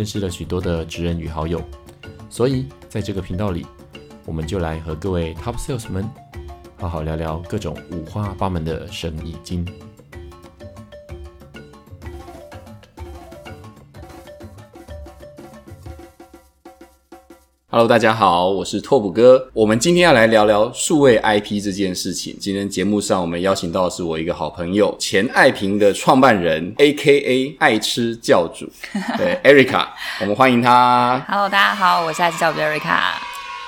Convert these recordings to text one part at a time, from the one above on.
认识了许多的职人与好友，所以在这个频道里，我们就来和各位 Top Sales 们好好聊聊各种五花八门的生意经。Hello，大家好，我是拓普哥。我们今天要来聊聊数位 IP 这件事情。今天节目上，我们邀请到的是我一个好朋友，前爱平的创办人，A.K.A. 爱吃教主，对，Erica，我们欢迎他。Hello，大家好，我是爱吃教主 Erica。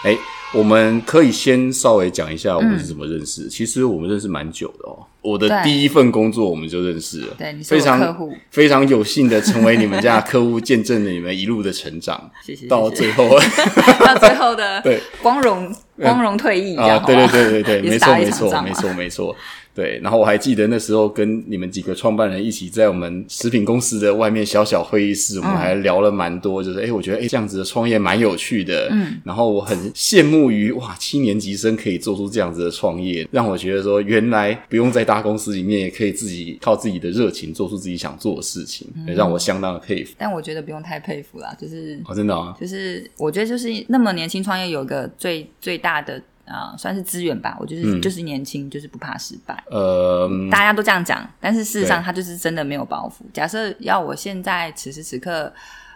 哎，我们可以先稍微讲一下我们是怎么认识。其实我们认识蛮久的哦。我的第一份工作我们就认识了，对你是非常我客户。非常有幸的成为你们家的客户，见证了你们一路的成长，谢谢到最后。到最后的 对。光荣光荣退役，啊，对对对对对，没错没错没错没错，对。然后我还记得那时候跟你们几个创办人一起在我们食品公司的外面小小会议室，我们还聊了蛮多，就是哎，诶我觉得哎这样子的创业蛮有趣的，嗯。然后我很羡慕于哇，七年级生可以做出这样子的创业，让我觉得说原来不用在大公司里面也可以自己靠自己的热情做出自己想做的事情，嗯让我相当的佩服。但我觉得不用太佩服啦，就是哦，真的啊，就是我觉得就是那么年轻创业有一个最最大的啊、算是资源吧，我就是、嗯就是年轻，就是不怕失败。呃，大家都这样讲，但是事实上对他就是真的没有包袱。假设要我现在此时此刻，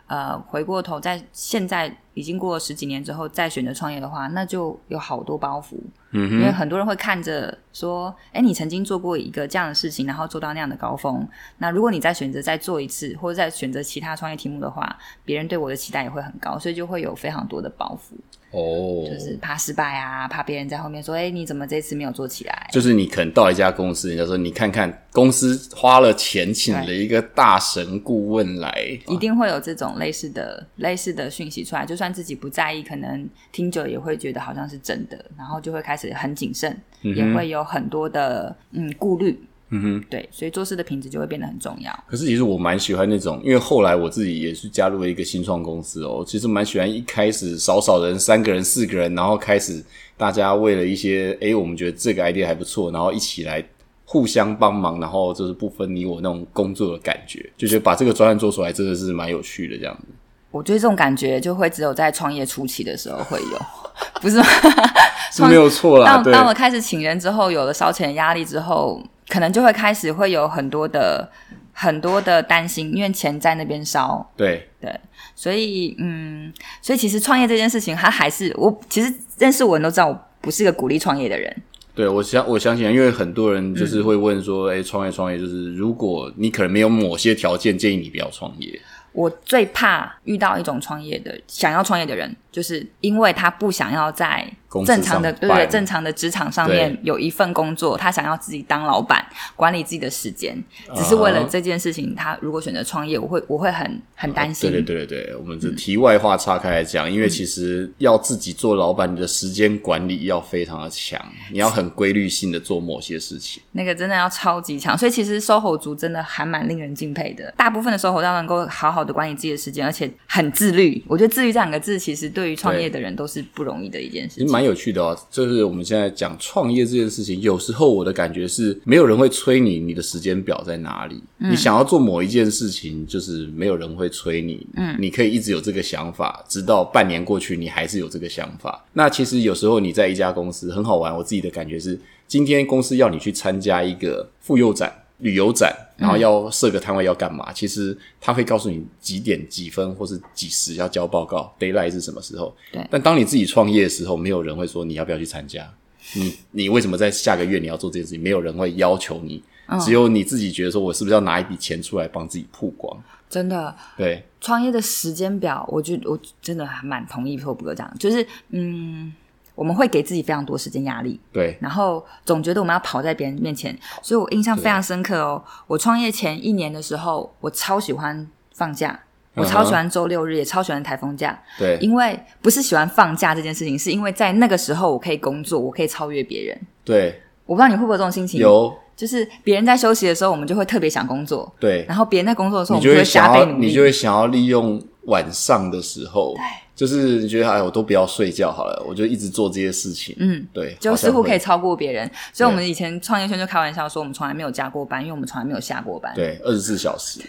呃，回过头在现在已经过了十几年之后再选择创业的话，那就有好多包袱。嗯因为很多人会看着说，哎，你曾经做过一个这样的事情，然后做到那样的高峰，那如果你再选择再做一次，或者再选择其他创业题目的话，别人对我的期待也会很高，所以就会有非常多的包袱，哦，就是怕失败啊，怕别人在后面说，哎，你怎么这次没有做起来？就是你可能到一家公司，人家说你看看公司花了钱请了一个大神顾问来，一定会有这种类似的类似的讯息出来，就算自己不在意，可能听久了也会觉得好像是真的，然后就会开始很谨慎，也会有很多的嗯顾虑，嗯哼。对，所以做事的品质就会变得很重要。可是其实我蛮喜欢那种，因为后来我自己也是加入了一个新创公司哦，其实蛮喜欢一开始少少人，三个人、四个人，然后开始大家为了一些，诶，我们觉得这个 idea 还不错，然后一起来互相帮忙，然后就是不分你我那种工作的感觉，就觉得把这个专案做出来真的是蛮有趣的这样子。我觉得这种感觉就会只有在创业初期的时候会有，不是吗？是没有错啦，当当我开始请人之后，有了烧钱压力之后，可能就会开始会有很多的很多的担心，因为钱在那边烧，对，对，所以嗯，所以其实创业这件事情，它还是我其实认识我人都知道，我不是一个鼓励创业的人。对，我相我相信啊，因为很多人就是会问说，哎、创业创业，就是如果你可能没有某些条件，建议你不要创业。我最怕遇到一种创业的想要创业的人，就是因为他不想要在正常的对对正常的职场上面有一份工作，他想要自己当老板，管理自己的时间，只是为了啊这件事情，他如果选择创业，我会我会很很担心。对对对对对，我们这题外话岔开来讲，因为其实要自己做老板，你的时间管理要非常的强，你要很规律性的做某些事情。那个真的要超级强，所以其实 SOHO 族真的还蛮令人敬佩的。大部分的 SOHO 都能够好好的管理自己的时间，而且很自律。我觉得“自律”这两个字，其实对于创业的人都是不容易的一件事情。蛮有趣的哦，就是我们现在讲创业这件事情，有时候我的感觉是，没有人会催你，你的时间表在哪里。你想要做某一件事情，就是没有人会催你，嗯，你可以一直有这个想法，直到半年过去，你还是有这个想法。那其实有时候你在一家公司很好玩，我自己的感觉是，今天公司要你去参加一个妇幼展。旅游展，然后要设个摊位要干嘛？其实他会告诉你几点几分或是几时要交报告 d a y l i g h t 是什么时候。对但当你自己创业的时候，没有人会说你要不要去参加。你你为什么在下个月你要做这件事情？没有人会要求你，只有你自己觉得说，我是不是要拿一笔钱出来帮自己曝光？真的，对，创业的时间表，我就我真的还蛮同意 Top 哥这样，就是嗯，我们会给自己非常多时间压力，对，然后总觉得我们要跑在别人面前，所以我印象非常深刻哦。我创业前一年的时候，我超喜欢放假，我超喜欢周六日，也超喜欢台风假，对因为不是喜欢放假这件事情，是因为在那个时候我可以工作，我可以超越别人。对，我不知道你会不会有这种心情，有就是别人在休息的时候，我们就会特别想工作，对，然后别人在工作的时候，我你就会加倍努力。你就会想要利用晚上的时候，就是你觉得哎，我都不要睡觉好了，我就一直做这些事情。嗯，对，就似乎可以超过别人，所以我们以前创业圈就开玩笑说，我们从来没有加过班，因为我们从来没有下过班。对二十四小时。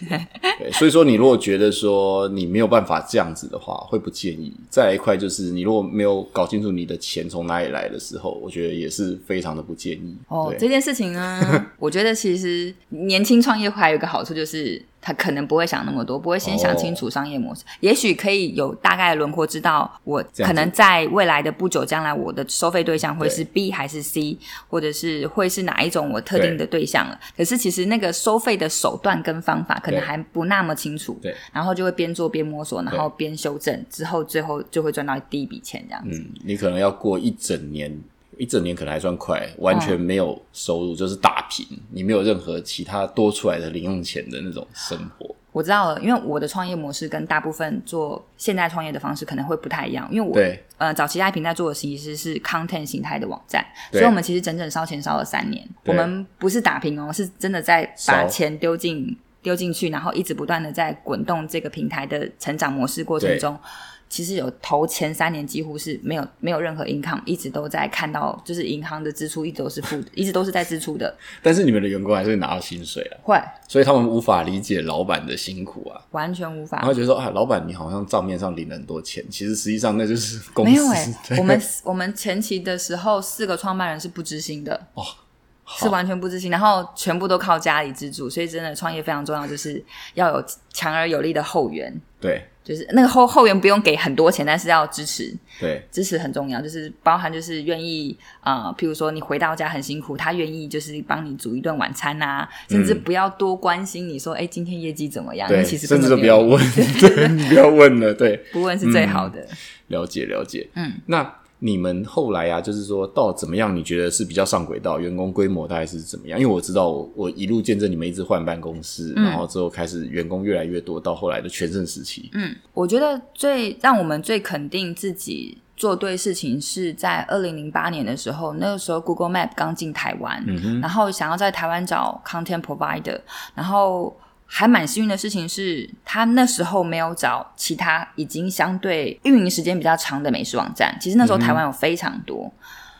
对，所以说你如果觉得说你没有办法这样子的话，会不建议。再来一块就是你如果没有搞清楚你的钱从哪里来的时候，我觉得也是非常的不建议。哦，对这件事情呢，我觉得其实年轻创业还有一个好处就是。他可能不会想那么多，不会先想清楚商业模式，也许可以有大概的轮廓，知道我可能在未来的不久将来，我的收费对象会是 B 还是 C，或者是会是哪一种我特定的对。象了。可是其实那个收费的手段跟方法可能还不那么清楚，对，然后就会边做边摸索，然后边修正，之后最后就会赚到第一笔钱这样子。嗯，你可能要过一整年，一整年可能还算快，嗯完全没有收入，就是打平，你没有任何其他多出来的零用钱的那种生活。我知道了，因为我的创业模式跟大部分做现代创业的方式可能会不太一样，因为我对呃早期爱平台做的其实是 content 形态的网站，所以我们其实整整烧钱烧了三年。我们不是打平哦，是真的在把钱丢进丢进去，然后一直不断的在滚动这个平台的成长模式过程中。其实有头前三年几乎是没有没有任何 income，一直都在看到就是银行的支出一直都是负的，一直都是在支出的，但是你们的员工还是会拿到薪水啊，会。所以他们无法理解老板的辛苦啊，完全无法。然后觉得说啊，老板你好像账面上领了很多钱，其实实际上那就是公司。没有哎、对。我们我们前期的时候，四个创办人是不知心的。哦，是完全不知心，然后全部都靠家里资助，所以真的创业非常重要，就是要有强而有力的后援，对就是那个后后援不用给很多钱，但是要支持，对支持很重要，就是包含就是愿意呃，譬如说你回到家很辛苦，他愿意就是帮你煮一顿晚餐啊，甚至不要多关心你说，哎、今天业绩怎么样？对，其实甚至都不要问，对，你 不要问了，对，不问是最好的。了解了解。嗯，那你们后来啊，就是说到怎么样？你觉得是比较上轨道？员工规模大概是怎么样？因为我知道我我一路见证你们一直换办公室，嗯然后之后开始员工越来越多，到后来的全盛时期。嗯，我觉得最让我们最肯定自己做对事情是在二零零八年的时候，那个时候 Google Map 刚进台湾，嗯，然后想要在台湾找 content provider，然后还蛮幸运的事情是，他那时候没有找其他已经相对运营时间比较长的美食网站。其实那时候台湾有非常多，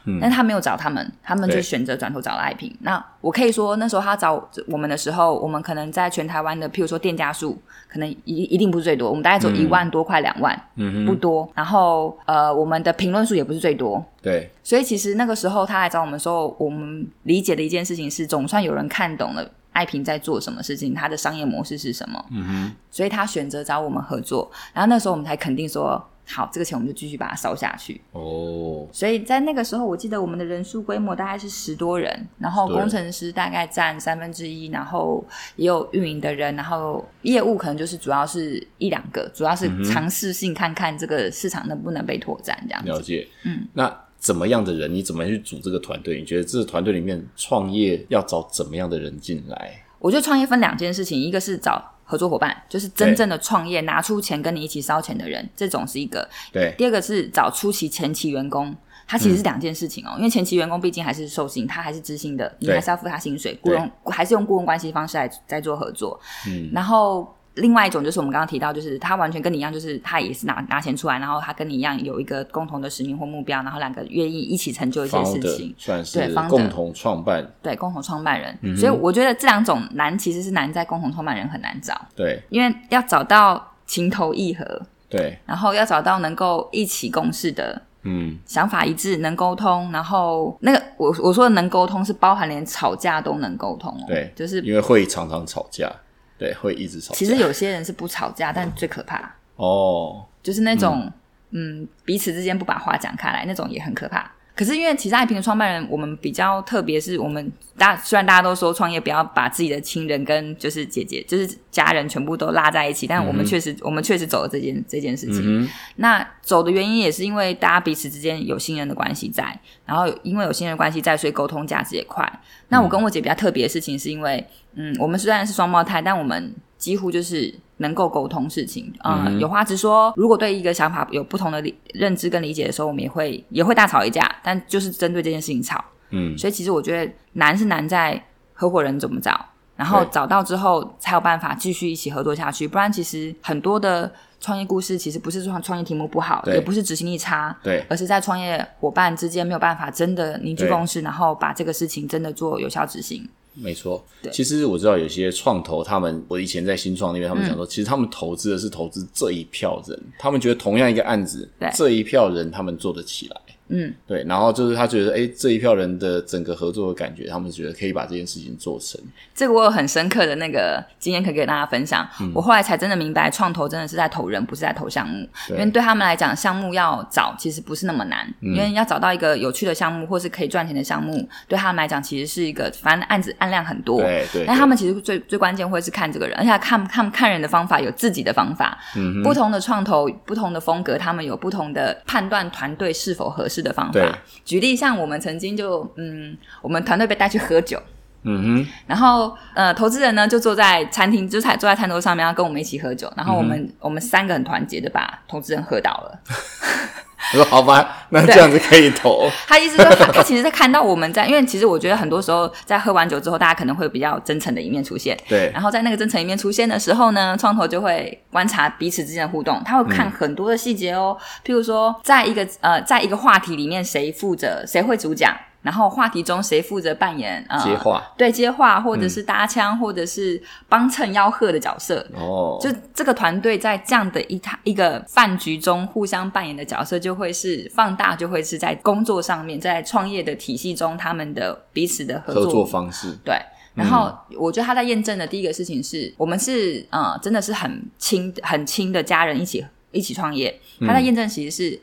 嗯但他没有找他们，他们就对选择转头找了爱平。那我可以说，那时候他找我们的时候，我们可能在全台湾的，譬如说店家数，可能一一定不是最多，我们大概只有一万多，快两万，嗯，不多。然后呃，我们的评论数也不是最多，对所以其实那个时候他来找我们的时候，我们理解的一件事情是，总算有人看懂了爱平在做什么事情，他的商业模式是什么，嗯哼，所以他选择找我们合作。然后那时候我们才肯定说，好，这个钱我们就继续把它烧下去。哦，所以在那个时候，我记得我们的人数规模大概是十多人，然后工程师大概占三分之一，然后也有运营的人，然后业务可能就是主要是一两个，主要是尝试性看看这个市场能不能被拓展这样子。了解。嗯，那怎么样的人？你怎么去组这个团队？你觉得这个团队里面创业要找怎么样的人进来？我觉得创业分两件事情，一个是找合作伙伴，就是真正的创业拿出钱跟你一起烧钱的人，这种是一个；对第二个是找初期前期员工。它其实是两件事情哦，因为前期员工毕竟还是受薪，他还是知心的，你还是要付他薪水，雇佣还是用雇佣关系方式来在做合作。嗯，然后另外一种就是我们刚刚提到，就是他完全跟你一样，就是他也是拿拿钱出来，然后他跟你一样有一个共同的使命或目标，然后两个愿意一起成就一些事情。算是共同创办，对，共同创办人。嗯所以我觉得这两种难其实是难在共同创办人很难找。对因为要找到情投意合，对，然后要找到能够一起共事的。嗯，想法一致，能沟通，然后那个我我说的能沟通是包含连吵架都能沟通哦。对就是因为会常常吵架，对，会一直吵架。其实有些人是不吵架，但最可怕哦，就是那种嗯彼此之间不把话讲开来，那种也很可怕。可是因为其实爱平的创办人，我们比较特别，是我们大虽然大家都说创业不要把自己的亲人跟就是姐姐就是家人全部都拉在一起，但我们确实、我们确实走了这件这件事情。嗯，那走的原因也是因为大家彼此之间有信任的关系在，然后因为有信任的关系在，所以沟通价值也快。那我跟我姐比较特别的事情是因为，嗯，我们虽然是双胞胎，但我们几乎就是能够沟通事情，呃，嗯有话直说。如果对一个想法有不同的理认知跟理解的时候，我们也会也会大吵一架，但就是针对这件事情吵。嗯，所以其实我觉得难是难在合伙人怎么找，然后找到之后才有办法继续一起合作下去。不然其实很多的创业故事其实不是创创业题目不好，也不是执行力差，对，而是在创业伙伴之间没有办法真的凝聚共识，然后把这个事情真的做有效执行。没错。其实我知道有些创投，他们我以前在新创那边，他们讲说，嗯其实他们投资的是投资这一票人，他们觉得同样一个案子对，这一票人他们做得起来。嗯，对，然后就是他觉得，哎，这一票人的整个合作的感觉，他们觉得可以把这件事情做成。这个我有很深刻的那个经验可以给大家分享。嗯我后来才真的明白，创投真的是在投人，不是在投项目。因为对他们来讲，项目要找其实不是那么难，嗯因为要找到一个有趣的项目或是可以赚钱的项目，对他们来讲其实是一个反正案子案量很多。对对，但他们其实最最关键会是看这个人，而且看看看人的方法有自己的方法，嗯不同的创投、不同的风格，他们有不同的判断团队是否合适的方法。举例，像我们曾经就嗯，我们团队被带去喝酒，嗯哼，然后呃，投资人呢就坐在餐厅，就才坐在餐桌上面要跟我们一起喝酒，然后我们、我们三个很团结的把投资人喝倒了。我说好吧，那这样子可以投。他意思说他他其实在看到我们在，因为其实我觉得很多时候在喝完酒之后，大家可能会有比较真诚的一面出现。对，然后在那个真诚一面出现的时候呢，创投就会观察彼此之间的互动，他会嗯。看很多的细节哦，譬如说，在一个呃，在一个话题里面，谁负责，谁会主讲，然后话题中谁负责扮演呃接话对接话，或者是搭腔，或者是帮衬吆喝的角色。哦，就这个团队在这样的一他一个饭局中互相扮演的角色，就会是放大，就会是在工作上面，在创业的体系中，他们的彼此的合合作作方式。对，然后我觉得他在验证的第一个事情是我们是呃真的是很亲很亲的家人一起一起创业。他在验证其实是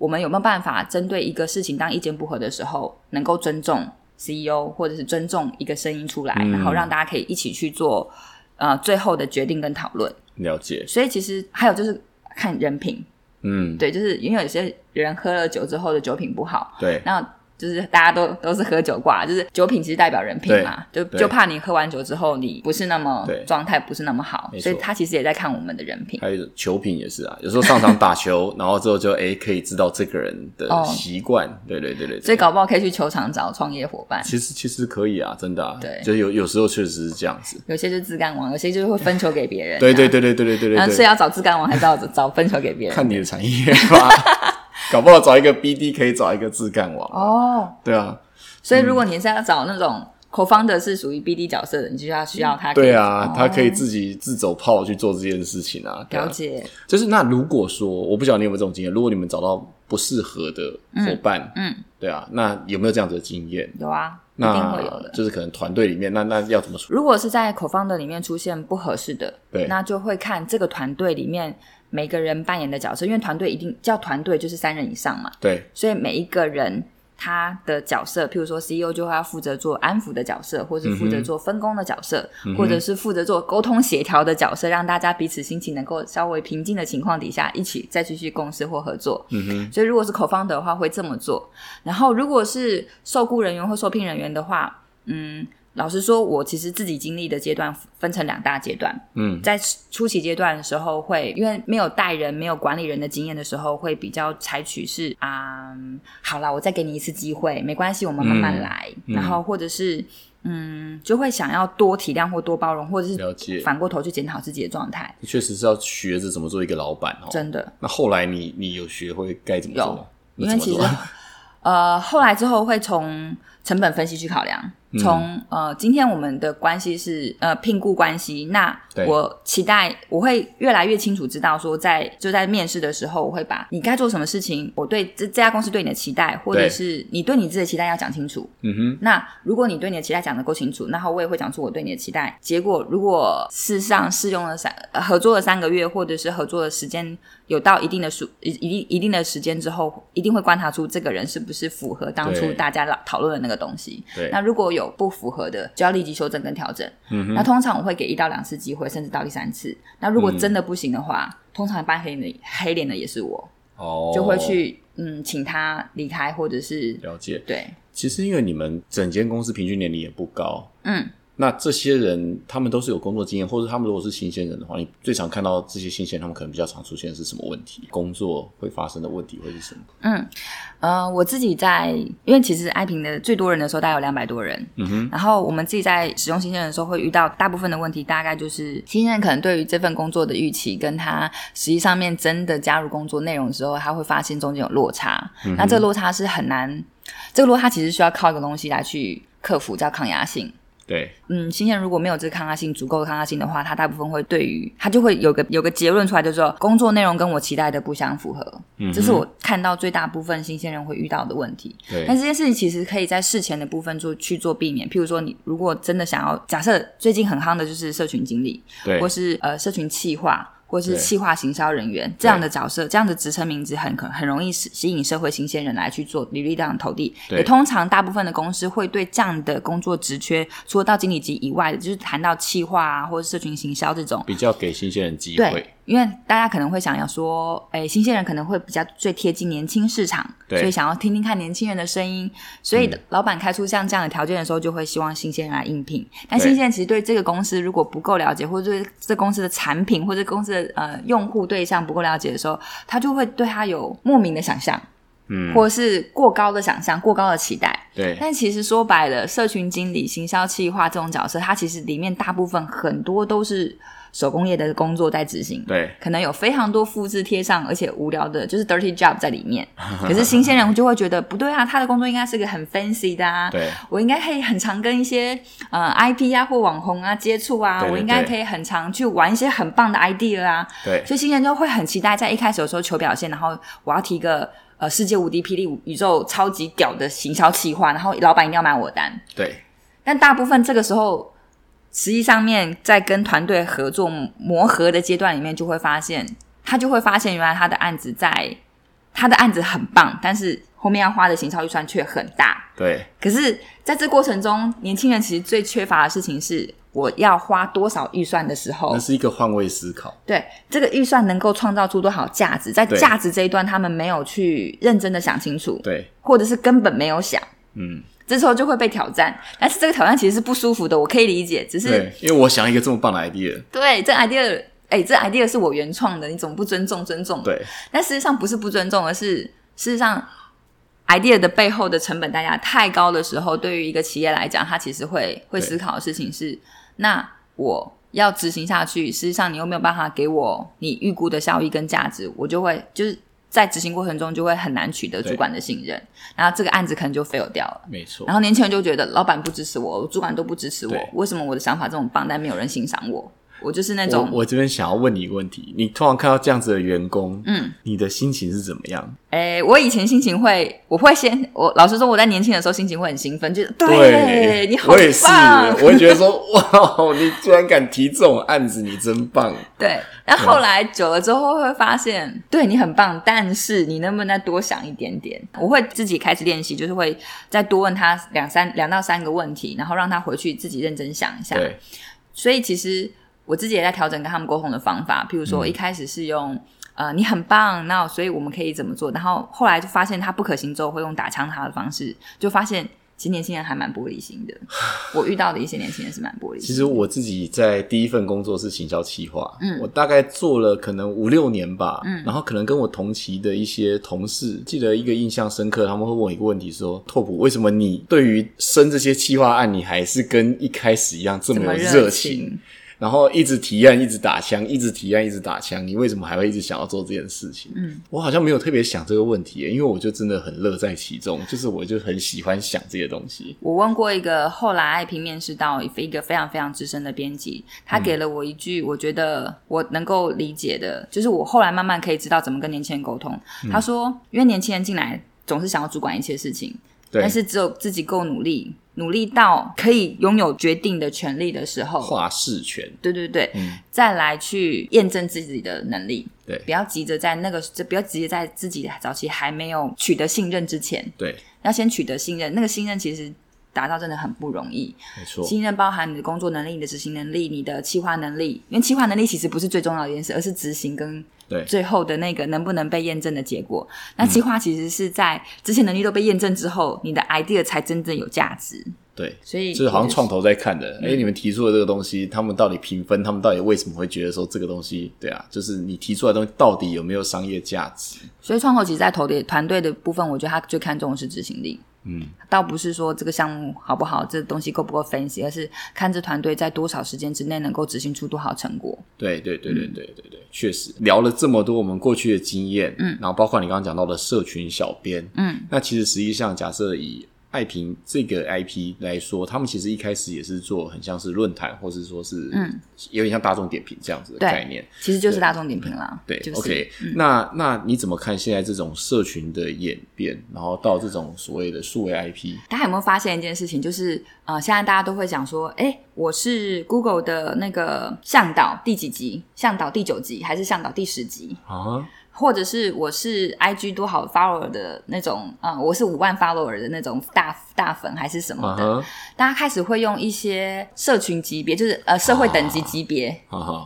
我们有没有办法针对一个事情当意见不合的时候，能够尊重 CEO 或者是尊重一个声音出来，嗯。然后让大家可以一起去做呃最后的决定跟讨论。了解，所以其实还有就是看人品，嗯，对，就是因为有些人喝了酒之后的酒品不好，对，那就是大家都都是喝酒挂，就是酒品其实代表人品嘛，就就怕你喝完酒之后你不是那么对。状态不是那么好所以他其实也在看我们的人品。还有球品也是啊，有时候上场打球，然后之后就哎可以知道这个人的哦。习惯，对对对对，所以搞不好可以去球场找创业伙伴，其实其实可以啊，真的啊，对。就有有时候确实是这样子，有些就是自干王，有些就是会分球给别人。对对对对对对对对对，然后是要找自干王还是要找分球给别人？看你的产业吧，搞不好找一个 BD 可以找一个自干王，哦，对啊，所以如果你是要找那种 co-founder 是属于 BD 角色的，你就要需要他。对啊，他可以哦自己自走炮去做这件事情啊，了解，就是那如果说，我不晓得你有没有这种经验，如果你们找到不适合的伙伴，嗯，对啊，那有没有这样子的经验？有啊，一定那会有的。就是可能团队里面，那那要怎么处理？如果是在口方的里面出现不合适的，对那就会看这个团队里面每个人扮演的角色，因为团队一定叫团队就是三人以上嘛，对，所以每一个人他的角色，譬如说 CEO 就会要负责做安抚的角色，或是负责做分工的角色，或者是负责做沟通协调的角色，让大家彼此心情能够稍微平静的情况底下，一起再继续共事或合作。嗯哼，所以如果是口方的话，会这么做。然后如果是受雇人员或受聘人员的话，嗯，老实说，我其实自己经历的阶段分成两大阶段。嗯，在初期阶段的时候会，因为没有带人、没有管理人的经验的时候，会比较采取是啊、好啦，我再给你一次机会，没关系，我们慢慢来。嗯然后或者是嗯，就会想要多体谅或多包容，或者是了解，反过头去检讨自己的状态。确实是要学着怎么做一个老板哦。真的，那后来你你有学会该怎么做吗？因为其实 呃，后来之后会从成本分析去考量，嗯。从、呃，今天我们的关系是呃聘雇关系，那我期待我会越来越清楚知道说在，就在面试的时候，我会把你该做什么事情，我对这这家公司对你的期待，或者是你对你自己的期待要讲清楚。嗯哼，那如果你对你的期待讲的够清楚，然后我也会讲出我对你的期待。结果如果事实上试用了三、呃合作了三个月，或者是合作的时间有到一定的数一一定一定的时间之后，一定会观察出这个人是不是符合当初大家讨讨论的那个东西。对，那如果有不符合的，就要立即修正跟调整。嗯，那通常我会给一到两次机会，甚至到第三次。那如果嗯真的不行的话，通常扮黑脸的黑脸的也是我，哦，就会去嗯请他离开，或者是了解。对其实因为你们整间公司平均年龄也不高，嗯那这些人他们都是有工作经验，或者他们如果是新鲜人的话，你最常看到这些新鲜人，他们可能比较常出现的是什么问题？工作会发生的问题会是什么？嗯，呃，我自己在，因为其实爱平的最多人的时候大概有两百多人，嗯哼，然后我们自己在使用新鲜人的时候会遇到大部分的问题，大概就是新鲜人可能对于这份工作的预期，跟他实际上面真的加入工作内容的时候，他会发现中间有落差。那这个落差是很难，这个落差其实需要靠一个东西来去克服，叫抗压性。对，嗯，新鲜人如果没有这个抗压性足够的抗压性的话，他大部分会对于他就会有个有个结论出来，就是说工作内容跟我期待的不相符合。嗯哼这是我看到最大部分新鲜人会遇到的问题。对但这件事情其实可以在事前的部分做去做避免。譬如说，你如果真的想要，假设最近很夯的就是社群经理，对或，是呃社群企划。或是对企划行销人员这样的角色，这样的职称名字很可很容易吸吸引社会新鲜人来去做履历这样的投递。也通常大部分的公司会对这样的工作职缺，除了到经理级以外的，就是谈到企划啊或者社群行销这种，比较给新鲜人机对会。，因为大家可能会想要说，哎，新鲜人可能会比较最贴近年轻市场，所以想要听听看年轻人的声音，所以嗯。老板开出像这样的条件的时候，就会希望新鲜人来应聘。但新鲜人其实对这个公司如果不够了解，或者对这公司的产品或者公司的呃用户对象不够了解的时候，他就会对他有莫名的想象，嗯，或是过高的想象、过高的期待。对，但其实说白了，社群经理、行销企划这种角色，它其实里面大部分很多都是手工业的工作在执行。对，可能有非常多复制贴上，而且无聊的，就是 dirty job 在里面。可是新鲜人就会觉得不对啊，他的工作应该是个很 fancy 的啊。对，我应该可以很常跟一些呃 IP 啊或网红啊接触啊，对对我应该可以很常去玩一些很棒的 idea 啊。对，所以新人就会很期待，在一开始的时候求表现，然后我要提一个呃世界无敌霹雳宇宙超级屌的行销企划，然后老板一定要买我单。对，但大部分这个时候，实际上面在跟团队合作磨合的阶段里面，就会发现他就会发现，原来他的案子在他的案子很棒，但是后面要花的行销预算却很大。对，可是在这过程中，年轻人其实最缺乏的事情是，我要花多少预算的时候那，是一个换位思考。对这个预算能够创造出多少价值，在价值这一段，他们没有去认真的想清楚，对，或者是根本没有想。嗯，这时候就会被挑战，但是这个挑战其实是不舒服的，我可以理解。只是对，因为我想一个这么棒的 idea，对这 idea，哎、这 idea 是我原创的，你怎么不尊重？尊重？对，但事实上不是不尊重，而是事实上 idea 的背后的成本代价太高的时候，对于一个企业来讲，它其实会会思考的事情是：那我要执行下去，事实际上你又没有办法给我你预估的效益跟价值，我就会就是。在执行过程中就会很难取得主管的信任，然后这个案子可能就 fail 掉了。没错然。后年轻人就觉得老板不支持我，主管都不支持我，为什么我的想法这么棒，但没有人欣赏我？我就是那种我我这边想要问你一个问题：你通常看到这样子的员工，嗯，你的心情是怎么样？诶，我以前心情会，我会先，我老实说，我在年轻的时候心情会很兴奋，就是对你好我也是，棒，我会觉得说，哇，你居然敢提这种案子，你真棒。对。然后后来久了之后会发现，对你很棒，但是你能不能再多想一点点？我会自己开始练习，就是会再多问他两三两到三个问题，然后让他回去自己认真想一下。对，所以其实我自己也在调整跟他们沟通的方法，譬如说我一开始是用。呃，你很棒，那所以我们可以怎么做？然后后来就发现他不可行之后，会用打枪他的方式，就发现其实年轻人还蛮玻璃心的。我遇到的一些年轻人是蛮玻璃心的。其实我自己在第一份工作是行销企划，嗯我大概做了可能五六年吧，嗯然后可能跟我同期的一些同事，记得一个印象深刻，他们会问我一个问题说：“拓普，为什么你对于生这些企划案，你还是跟一开始一样这么热情情？”，然后一直提案，一直打枪，一直提案，一直打枪，你为什么还会一直想要做这件事情？嗯，我好像没有特别想这个问题，因为我就真的很乐在其中，就是我就很喜欢想这些东西。我问过一个后来爱平面试到一个非常非常资深的编辑，他给了我一句我觉得我能够理解的，就是我后来慢慢可以知道怎么跟年轻人沟通。嗯他说，因为年轻人进来总是想要主管一切事情，对但是只有自己够努力，努力到可以拥有决定的权利的时候，话事权，对对对，嗯再来去验证自己的能力。对不要急着在那个，就不要急着在自己早期还没有取得信任之前，对，要先取得信任。那个信任其实达到真的很不容易。没错，信任包含你的工作能力、你的执行能力、你的企划能力。因为企划能力其实不是最重要的一件事，而是执行跟对最后的那个能不能被验证的结果。那计划其实是在执行能力都被验证之后，你的 idea 才真正有价值。对，所以就是好像也创投在看的，嗯哎、你们提出的这个东西，他们到底评分，他们到底为什么会觉得说这个东西，对啊，就是你提出来的东西到底有没有商业价值？所以创投其实，在投的团队的部分，我觉得他最看重的是执行力。嗯，倒不是说这个项目好不好，这东西够不够 fancy，而是看这团队在多少时间之内能够执行出多少成果。对对对对对对对，确实聊了这么多我们过去的经验，嗯，然后包括你刚刚讲到的社群小编，嗯，那其实实际上假设以爱平这个 IP 来说，他们其实一开始也是做很像是论坛，或是说是嗯，有点像大众点评这样子的概念。其实就是大众点评啦。对、就是、o k 那那你怎么看现在这种社群的演变，然后到这种所谓的数位 IP？大家有没有发现一件事情？就是呃，现在大家都会讲说，哎，我是 Google 的那个向导第几集？向导第九集还是向导第十集？啊，或者是我是 IG 多好 follower 的那种，呃，我是五万 follower 的那种大大粉还是什么的？大家开始会用一些社群级别，就是呃社会等级级别。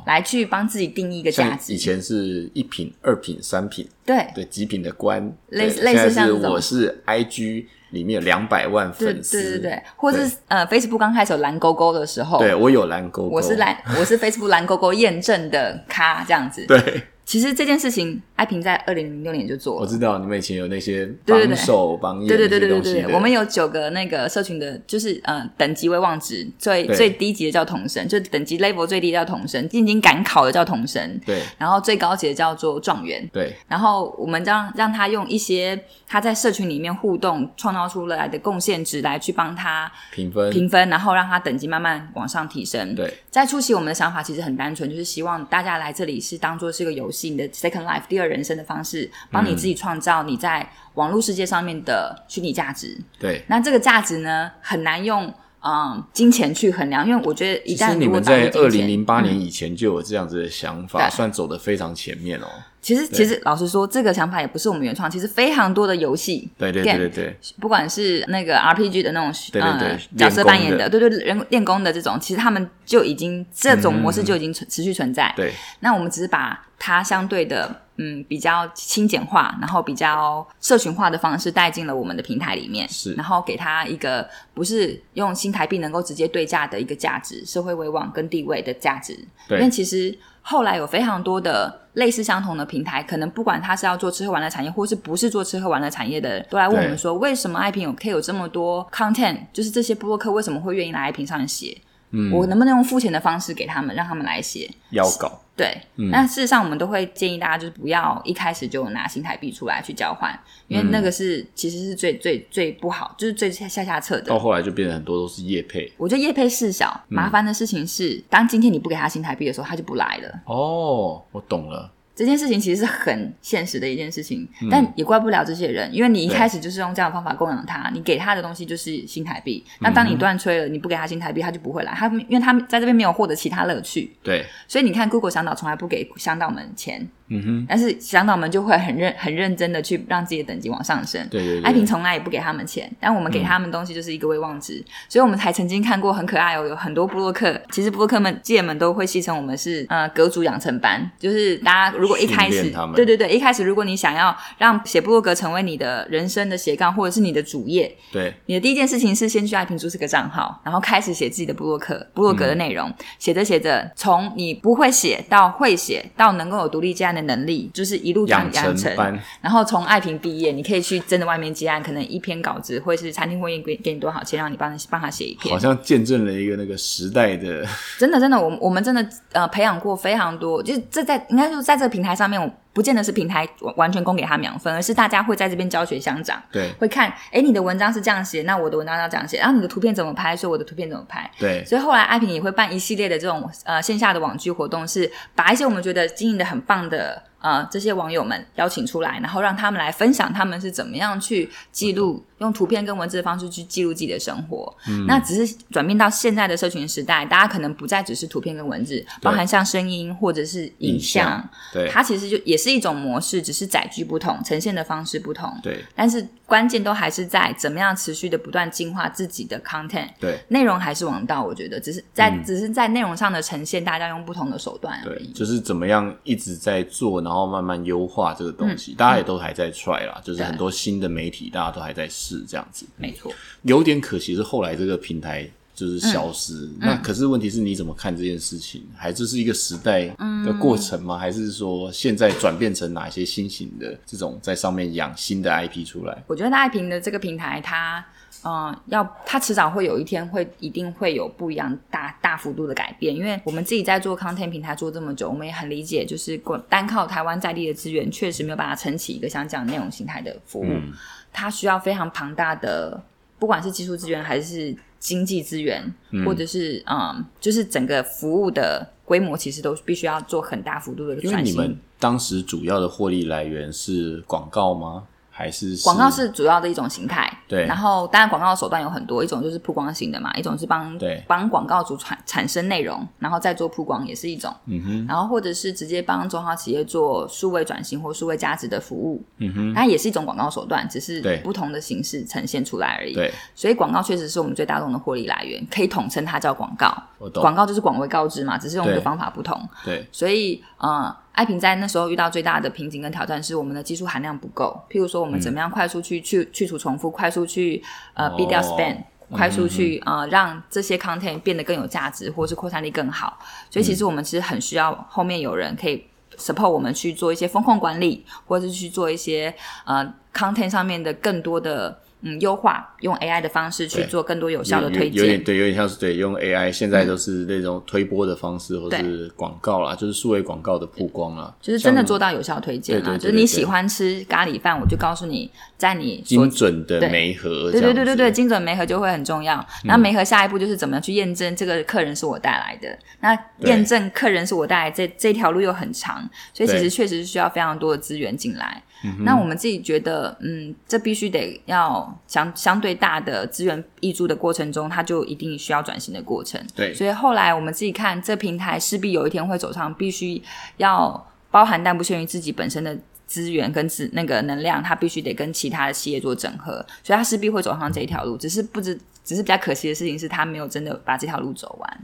来去帮自己定义一个价值。以前是一品、二品、三品，对对极品的官，类似类似像我是 IG 里面有两百万粉丝，对对对，或是呃 Facebook 刚开始有蓝勾勾的时候，对我有蓝勾勾，我是蓝我是 Facebook 蓝勾勾验证的咖这样子。对，其实这件事情，爱萍在二零零六年就做了。我知道你们以前有那些榜首榜眼对对对对我们有九个那个社群的，就是呃等级为望值，最最低级的叫童生，就等级 level 最低的叫童生，进京赶考的叫童生，对。然后最高级的叫做状元。对。然后我们让让他用一些他在社群里面互动创造出来的贡献值来去帮他评分。评分，然后让他等级慢慢往上提升。对。在初期我们的想法其实很单纯，就是希望大家来这里是当做是个游戏，你的 second life 第二人生的方式，帮你自己创造你在网络世界上面的虚拟价值。对。那这个价值呢，很难用嗯金钱去衡量，因为我觉得一旦你们在二零零八年以前就有这样子的想法，打算走得非常前面哦。其实其实老实说，这个想法也不是我们原创，其实非常多的游戏，对对对对对，不管是那个 RPG 的那种对对对呃角色扮演练的，对对人练功的这种，其实他们就已经这种模式就已经存持续存在。对。那我们只是把它相对的嗯比较轻简化，然后比较社群化的方式带进了我们的平台里面，是。然后给它一个不是用新台币能够直接对价的一个价值，社会威望跟地位的价值。对。因为其实后来有非常多的类似相同的平台，可能不管他是要做吃喝玩乐产业，或是不是做吃喝玩乐产业的，都来问我们说，为什么爱品有可以有这么多 content，就是这些播客为什么会愿意来爱品上写？嗯。我能不能用付钱的方式给他们，让他们来写？要稿对，嗯。那事实上我们都会建议大家，就是不要一开始就拿新台币出来去交换，因为那个是、其实是最最最不好，就是最下下策的。到。后来就变得很多都是业配。我觉得业配事小，嗯。麻烦的事情是，当今天你不给他新台币的时候，他就不来了。哦，我懂了，这件事情其实是很现实的一件事情，嗯但也怪不了这些人，因为你一开始就是用这样的方法供养他，你给他的东西就是新台币。那当嗯你断吹了，你不给他新台币，他就不会来。他因为他在这边没有获得其他乐趣，对，所以你看，Google 香岛从来不给香岛们钱，嗯哼，但是向导们就会很认很认真的去让自己的等级往上升。对对对，爱萍从来也不给他们钱，但我们给他们东西就是一个威望值，所以我们才曾经看过很可爱哦，有很多布洛克，其实布洛克们界们都会戏称我们是呃阁主养成班，就是大家如果一开始对对对，一开始如果你想要让写布洛格成为你的人生的斜杠或者是你的主业，对。你的第一件事情是先去爱萍注册个账号，然后开始写自己的布洛克布洛格的内容，写着写着，从你不会写到会写，到能够有独立接案的能力，就是一路这样养养成班，然后从爱萍毕业，你可以去真的外面接案，可能一篇稿子或是餐厅会议给给你多少钱，让你帮帮他写一篇好。像见证了一个那个时代的，真的真的，我我们真的呃培养过非常多，就是这在应该说在这个平台上面，我不见得是平台完完全供给他们养分，而是大家会在这边教学相长。对会看，哎，你的文章是这样写，那我的文章要这样写，然后你的图片怎么拍，所以我的图片怎么拍。对所以后来爱萍也会办一系列的这种呃线下的网剧活动，是把一些我们觉得经营的很棒的呃这些网友们邀请出来，然后让他们来分享他们是怎么样去记录，用图片跟文字的方式去记录自己的生活。那只是转变到现在的社群时代，大家可能不再只是图片跟文字，包含像声音或者是影影像对。它其实就也是一种模式，只是载具不同，呈现的方式不同。对。但是关键都还是在怎么样持续的不断进化自己的 content，对内容还是王道，我觉得只是在、嗯只是在内容上的呈现，大家用不同的手段而对，已。就是怎么样一直在做，然后慢慢优化这个东嗯西，大家也都还在 try 啦，就是很多新的媒体大家都还在试这样子。没错，有点可惜是后来这个平台就是消失。嗯那可是问题是你怎么看这件事情？还这是一个时代的过程吗？还是说现在转变成哪些新型的这种在上面养新的 IP 出来？我觉得爱平的这个平台，它嗯、呃要它迟早会有一天会一定会有不一样大大幅度的改变，因为我们自己在做 content 平台做这么久，我们也很理解，就是光单靠台湾在地的资源，确实没有办法撑起一个像这样内容形态的服务，嗯它需要非常庞大的，不管是技术资源还是经济资源，或者是嗯，就是整个服务的规模，其实都必须要做很大幅度的因为。你们当时主要的获利来源是广告吗？还是广告是主要的一种形态，对。然后当然广告的手段有很多，一种就是曝光型的嘛，一种是帮对。帮广告主产产生内容，然后再做曝光也是一种，嗯哼。然后或者是直接帮中小企业做数位转型或数位价值的服务，嗯哼。它也是一种广告手段，只是不同的形式呈现出来而已。对，所以广告确实是我们最大众的获利来源，可以统称它叫广告。广告就是广为告知嘛，只是用的对。方法不同。对。所以，呃，爱萍在那时候遇到最大的瓶颈跟挑战是我们的技术含量不够。譬如说，我们怎么样快速去去去除重复，快速去呃哦 b 掉 spam。快速去呃让这些 content 变得更有价值，或是扩散力更好。所以其实我们其实很需要后面有人可以 support 我们去做一些风控管理，或者是去做一些呃 content 上面的更多的嗯优化，用 AI 的方式去做更多有效的推荐。有点对，有点像是对用 AI，现在都是那种推播的方式，或对。是广告啦，就是数位广告的曝光啦，就是真的做到有效推荐啦，就是你喜欢吃咖喱饭，我就告诉你，在你精准的对。媒合，对对对对对，，精准媒合就会很重要。那媒合下一步就是怎么样去验证这个客人是我带来的。那验证客人是我带来这这条路又很长，所以其实确实是需要非常多的资源进来。那我们自己觉得，嗯，这必须得要相相对大的资源挹注的过程中，它就一定需要转型的过程。对所以后来我们自己看，这平台势必有一天会走上必须要包含但不限于自己本身的资源跟资那个能量，它必须得跟其他的企业做整合，所以它势必会走上这一条路。只是不知，只是比较可惜的事情是，它没有真的把这条路走完。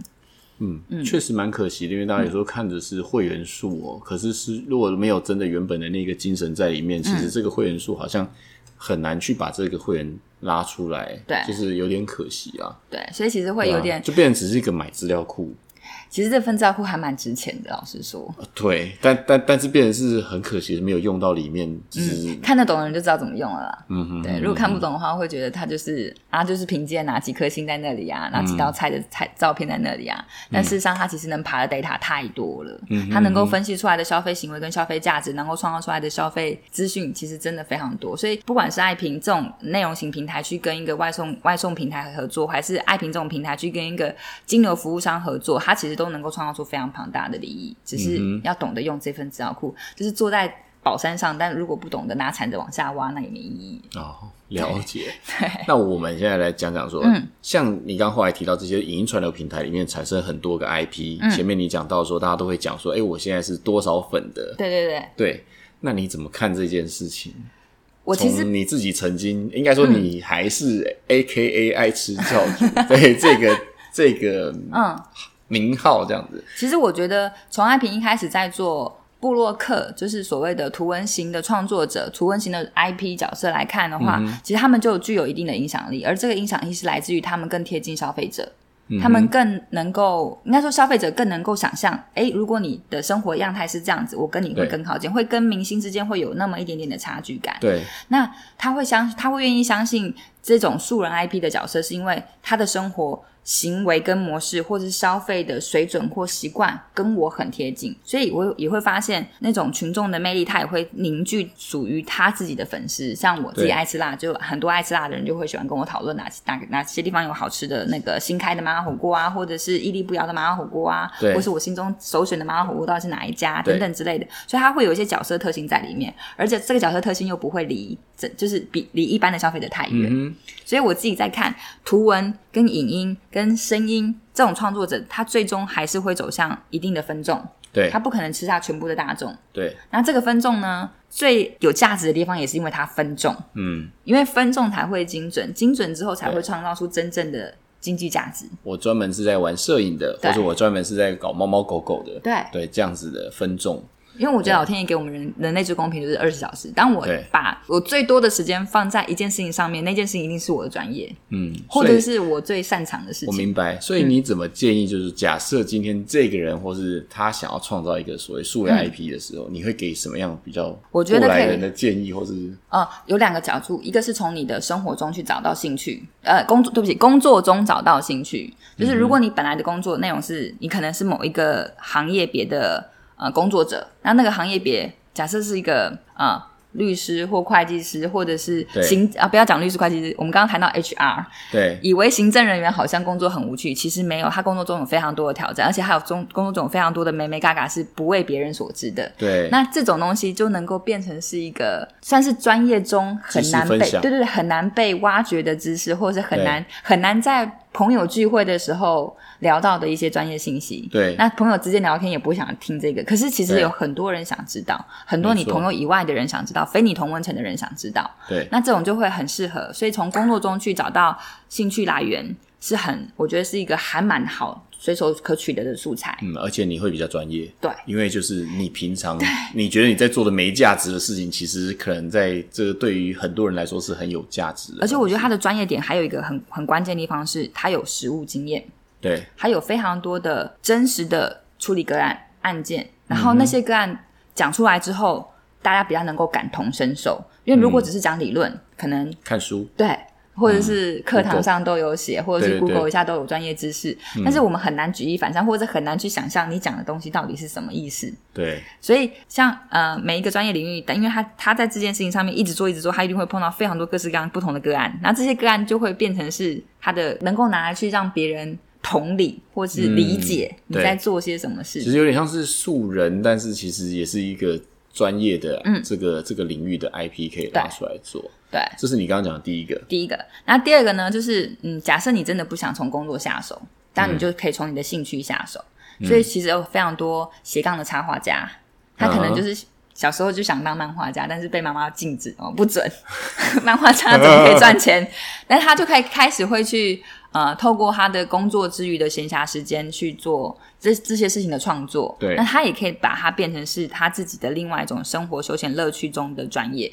嗯，确实蛮可惜的，因为大家有时候看的是会员数哦，可是是如果没有真的原本的那个精神在里面，其嗯实这个会员数好像很难去把这个会员拉出来，对。就是有点可惜啊，对，所以其实会有点，啊就变成只是一个买资料库，其实这份账户还蛮值钱的，老实说，对，但但但是变成是很可惜，没有用到里面，就是看得懂的人就知道怎么用了啦。嗯哼，对，如果看不懂的话，会觉得他就是啊，就是凭借哪几颗星在那里啊，哪几道菜的菜照片在那里啊。但事实上，他其实能爬的 data 太多了，嗯。他能够分析出来的消费行为跟消费价值，能够创造出来的消费资讯，其实真的非常多。所以，不管是爱平这种内容型平台去跟一个外送外送平台合作，还是爱平这种平台去跟一个金流服务商合作，它其实都能够创造出非常庞大的利益。只是要懂得用这份资料库，就是坐在宝山上，但如果不懂得拿铲子往下挖，那也没意义。哦，了解。对。那我们现在来讲讲说，嗯像你刚后来提到这些影音传流平台里面产生很多个 IP，、前嗯面你讲到说大家都会讲说，哎、我现在是多少粉的，对对对，对，那你怎么看这件事情？我其实你自己曾经，应该说你还是 A K A 爱吃教主，对这个这个嗯，名号这样子，其实我觉得从爱平一开始在做布洛克，就是所谓的图文型的创作者、图文型的 IP 角色来看的话，嗯其实他们就具有一定的影响力，而这个影响力是来自于他们更贴近消费者。嗯他们更能够，应该说消费者更能够想象，诶，如果你的生活样态是这样子，我跟你会对更靠近，会跟明星之间会有那么一点点的差距感。对那他会相，他会愿意相信这种素人 IP 的角色，是因为他的生活行为跟模式，或者是消费的水准或习惯跟我很贴近，所以我也会发现那种群众的魅力，他也会凝聚属于他自己的粉丝。像我自己爱吃辣，就很多爱吃辣的人就会喜欢跟我讨论哪哪哪些地方有好吃的那个新开的麻辣火锅啊，或者是屹立不摇的麻辣火锅啊，或是我心中首选的麻辣火锅到底是哪一家等等之类的，所以它会有一些角色特性在里面，而且这个角色特性又不会离这就是比离一般的消费者太远。嗯所以我自己在看图文、跟影音、跟声音这种创作者，他最终还是会走向一定的分众。对他不可能吃下全部的大众。对，那这个分众呢，最有价值的地方也是因为它分众，嗯，因为分众才会精准，精准之后才会创造出真正的经济价值。我专门是在玩摄影的，对或者我专门是在搞猫猫狗狗的，对对，这样子的分众，因为我觉得老天爷给我们人人类最公平就是二十小时。当我把我最多的时间放在一件事情上面，那件事情一定是我的专业，嗯，或者是我最擅长的事情。我明白，所以你怎么建议？就是假设今天这个人，或是他想要创造一个所谓数位 IP 的时候，你会给什么样比较我觉得来人的建议，或是呃，有两个角度，一个是从你的生活中去找到兴趣，呃，工作对不起，工作中找到兴趣，就是如果你本来的工作内容是你可能是某一个行业别的呃工作者，那那个行业别假设是一个呃律师或会计师，或者是行啊，不要讲律师会计师，我们刚刚谈到 HR，对以为行政人员好像工作很无趣，其实没有，他工作中有非常多的挑战，而且还有中工作中有非常多的美美嘎嘎是不为别人所知的。对，那这种东西就能够变成是一个算是专业中很难被对对很难被挖掘的知识，或者是很难很难在朋友聚会的时候聊到的一些专业信息。对那朋友之间聊天也不想听这个，可是其实有很多人想知道，很多你朋友以外的人想知道，非你同温层的人想知道。对那这种就会很适合，所以从工作中去找到兴趣来源是很，我觉得是一个还蛮好随手可取得的素材。嗯，而且你会比较专业，对。因为就是你平常你觉得你在做的没价值的事情，其实可能在这个对于很多人来说是很有价值的。而且我觉得他的专业点还有一个很很关键的地方是，他有实务经验，对还有非常多的真实的处理个案案件，然后那些个案讲出来之后，大家比较能够感同身受。因为如果只是讲理论，可能看书，对，或者是课堂上都有写，或者是 Google 一下都有专业知识，但是我们很难举一反三，或者很难去想象你讲的东西到底是什么意思。对所以像呃每一个专业领域，但因为他他在这件事情上面一直做一直做，他一定会碰到非常多各式各样不同的个案，那这些个案就会变成是他的能够拿来去让别人同理或是理解你在做些什么事。其实有点像是素人，但是其实也是一个专业的这个、这个领域的 IP 可以拿出来做。对，这是你刚刚讲的第一个，第一个，那第二个呢，就是嗯，假设你真的不想从工作下手，但你就可以从你的兴趣下手。所以其实有非常多斜杠的插画家，他可能就是小时候就想当漫画家，但是被妈妈禁止哦，不准，漫画家怎么可以赚钱？但是他就可以开始会去呃，透过他的工作之余的闲暇时间去做这这些事情的创作。对那他也可以把它变成是他自己的另外一种生活休闲乐趣中的专业。